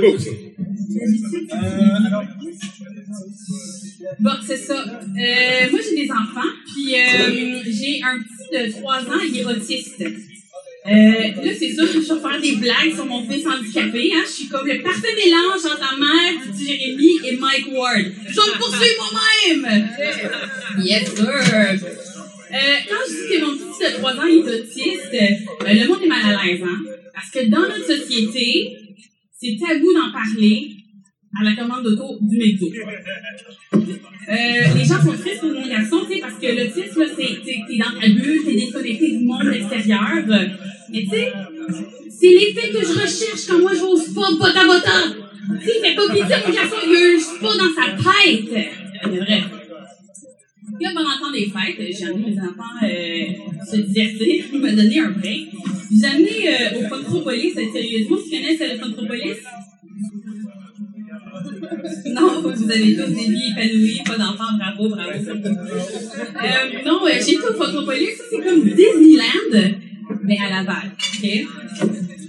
Beau, ça. Bon, c'est ça. Euh, moi, j'ai des enfants, puis euh, j'ai un petit de 3 ans, il est autiste. Euh, là, c'est ça, je vais faire des blagues sur mon fils handicapé. Hein? Je suis comme le parfait mélange entre la mère, petit Jérémy et Mike Ward. Je vais me poursuivre moi-même! Yes, sir! Euh, quand je dis que mon petit de 3 ans est autiste, euh, le monde est mal à l'aise, hein? Parce que dans notre société, c'est tabou d'en parler à la commande d'auto du McDo. Euh, les gens sont tristes pour mon garçon, tu sais, parce que l'autisme, c'est, dans ta bulle, t'es déconnecté du monde extérieur. Euh, Mais tu sais, c'est l'effet que je recherche quand moi j'ose pas bota bota. Tu sais, il fait pas pitié, mon garçon, il ose pas dans sa tête. C'est vrai. Puis là, pendant des fêtes, j'ai amené mes enfants euh, se divertir, me donner un break. J'ai amené euh, au Contropolis, sérieusement, tu connais le Contropolis? Non, vous avez tous des vies épanouies, pas d'enfants, bravo, bravo. Euh, non, euh, j'ai tout ça c'est comme Disneyland, mais à Laval, ok?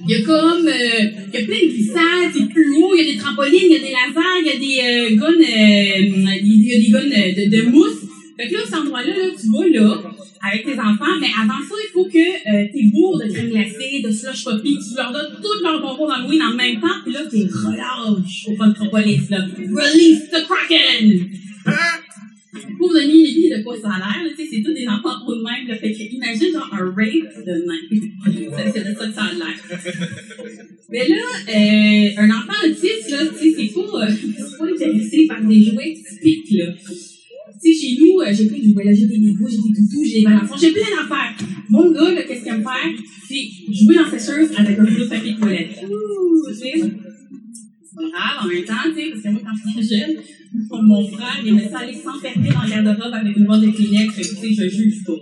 Il y a comme, euh, il y a plein de glissades, c'est plus haut, il y a des trampolines, il y a des lasers, il y a des euh, guns, euh, y a des euh, de mousse. Fait que là, cet endroit-là, là, tu vas là, avec tes enfants, mais avant ça, il faut que euh, t'es bourre de crème glacée, de slush poppy, tu leur donnes tous leurs bonbons d'Halloween en même temps, puis là, t'es relâche au Contropolis, là. Release the Kraken! Pour donner une idée de quoi ça a l'air, tu sais, c'est tous des enfants pour eux-mêmes, là. Fait que imagine, genre, un rape de nain. C'est de ça que ça a l'air. Mais là, euh, un enfant autiste, là, tu sais, c'est pas, euh, c'est pas intéressé par des jouets typiques, là. Euh, j'ai plein de jouets, là, j'ai des Legos, j'ai des toutous, j'ai des balancons, j'ai plein d'affaires. Mon gars, qu'est-ce qu'il aime faire? C'est jouer dans sécheuse avec un de papier de toilette. Ouh. C'est pas grave, en même temps, tu sais, parce que moi, quand j'étais jeune, mon- mon frère, il aimait ça aller s'enfermer dans garde-robe avec une boîte de Kleenex, que, je juge pas.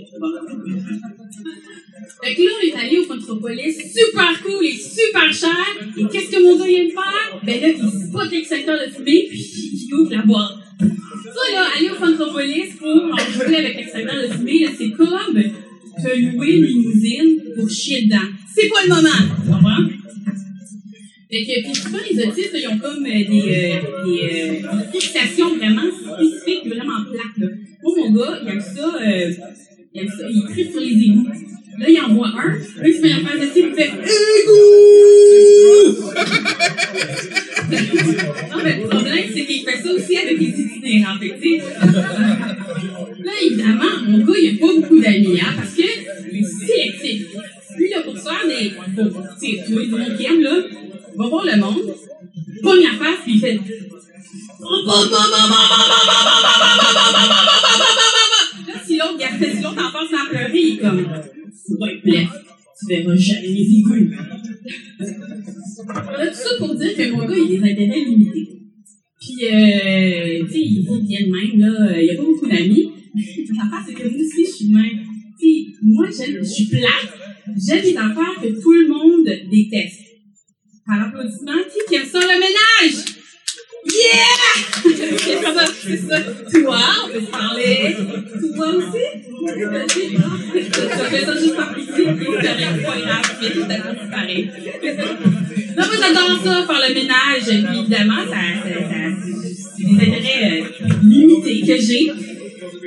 Fait que là, on est allé au Contropolis, super cool et super cher. Et qu'est-ce que mon gars il aime faire? Ben là, il spot l'extracteur de fumée, puis il ouvre la boîte. Ça, là, aller au Contropolis pour en jouer avec l'extracteur de fumée, c'est comme te louer une limousine pour chier dedans. C'est pas le moment, tu comprends? Fait que, puis souvent, les autistes, ils ont comme euh, des, euh, euh, des fixations vraiment spécifiques, vraiment plates. Là. Moi, mon gars, il aime ça, il aime ça, il tripe sur les égouts. Là, il en voit un, là, il se met en face de il fait Égout! non, mais le problème, c'est qu'il fait ça aussi avec les itinérants. Fait Là, évidemment, mon gars, il n'a pas beaucoup d'amis, hein, parce que il est sélectif. Lui, là, pour se faire des. Tu sais, trouver du monde qui aime, là, va voir le monde, pogne la face, puis il fait. Là, si l'autre si l'autre en face à pleurer, il est comme. Ouais, bref, tu verras jamais les. Là, tout ça pour dire que mon gars, il des intérêts limités. Puis, euh, tu sais, il vit bien de même, là. Il n'y a pas beaucoup d'amis. L'affaire, c'est que moi aussi, je suis de même. Tu sais, moi, je suis plate. J'aime les affaires que tout le monde déteste. Par applaudissement, qui aime ça, le ménage? Yeah! c'est ça? Toi, on peut se parler. Toi aussi? Je fais ça juste par puis c'est pas grave, mais tout à fait pareil. Non, moi, j'adore ça, faire le ménage. Évidemment, ça, ça, ça- c'est des intérêts limités que j'ai.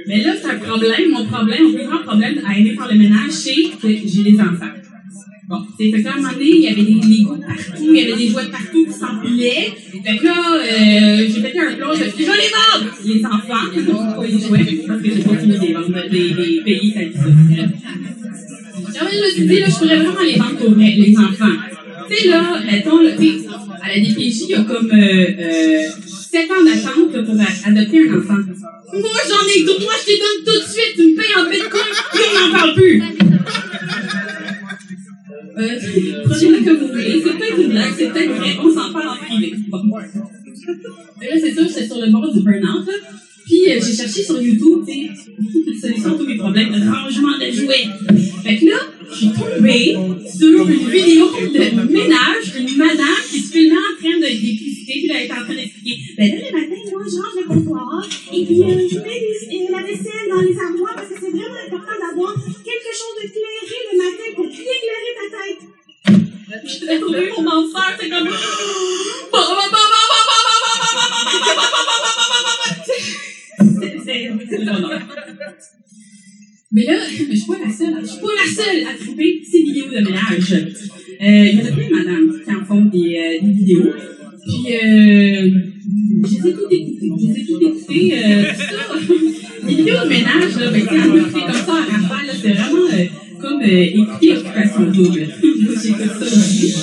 Mais là, c'est un problème. Mon problème, mon plus grand problème à aimer faire le ménage, c'est que j'ai des enfants. Bon, c'est fait que là, à un moment donné, il y avait des Legos partout, il y avait des jouets partout qui s'empilaient. Fait que là, euh, j'ai pété un plomb, je me suis dit, les vendre! Les enfants, pas les jouets, parce que j'ai fini de les vendre, de les, les payer, ça dit ça. J'avais je me là, je pourrais vraiment les vendre pour les enfants. Tu sais, là, mettons, là, tu à la DPJ, il y a comme euh, euh, 7 ans d'attente là, pour adopter un enfant. Moi, j'en ai moi, je te donne tout de suite, tu me payes en bitcoin, puis on n'en parle plus. Euh, prenez-le comme vous voulez, c'est peut-être une blague, c'est peut-être vrai, on s'en parle en privé. Mais là, c'est sûr, j'étais sur le bord du burn-out. Puis euh, j'ai cherché sur YouTube, tu sais, une solution à tous mes problèmes de rangement de jouets. Fait que là, je suis tombée sur une vidéo de ménage d'une madame qui se filmait en train de d'électricité, puis là, elle en train d'expliquer. Ben là, le matin, moi, je range le comptoir, et puis euh, je mets la vaisselle dans les armoires, parce que c'est vraiment important d'avoir quelque chose de clairé le matin pour tête. Je l'ai trouvé mon enfer, c'est comme. C'est- c'est- c'est le bonheur. Mais là, je suis pas la seule, je suis pas la seule à trouver ces vidéos de ménage. Euh, Il y en a plein de madames qui en font des, euh, des vidéos. Puis, euh, je les ai toutes écoutées. Je les ai toutes écoutées. Euh, tout ça. Les vidéos de ménage, là, ben, sais, à écouter comme ça à rafale, c'est vraiment comme Double. J'écoute ça aussi.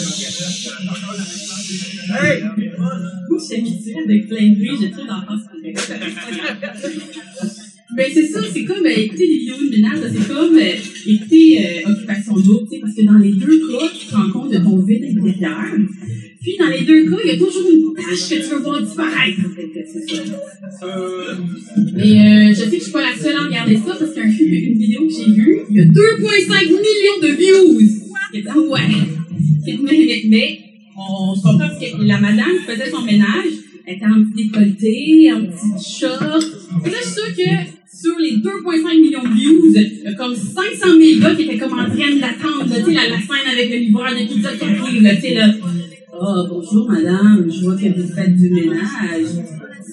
Moi, je suis avec plein de bruit, j'ai trop d'enfance pour Ben, c'est ça, c'est comme euh, écouter des vidéos de ménage, c'est comme euh, écouter euh, Occupation Double, parce que dans les deux cas, tu te rends compte de ton vide intérieur. Puis dans les deux cas, il y a toujours une tâche que tu veux voir disparaître. Ça. Mais euh, je sais que je suis pas la seule à regarder ça parce qu'un film, une vidéo que j'ai vue, il y a 2,5 millions de views. Et ah ouais. Mais, mais, mais on se comprend parce que la madame qui faisait son ménage, elle était en petit décolleté, en petit short. Et là, je suis sûre que sur les 2,5 millions de views, il y a comme 500 000 gars qui étaient comme en train de l'attendre, la, la scène avec le livreur de pizza qui arrive, là, tu sais, là. Oh, bonjour madame, je vois que vous faites du ménage.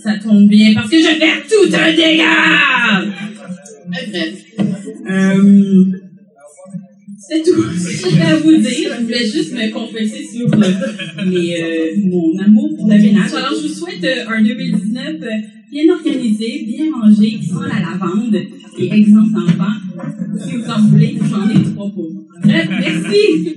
Ça tombe bien parce que je fais tout un dégât! Bref. Euh, c'est tout ce que j'avais à vous dire. Je voulais juste me confesser sur euh, euh, mon amour pour le ménage. Alors, je vous souhaite euh, un 2019 euh, bien organisé, bien rangé, qui sent la lavande et exempt d'enfants. Si vous en voulez, j'en ai trois pour vous. Bref, merci!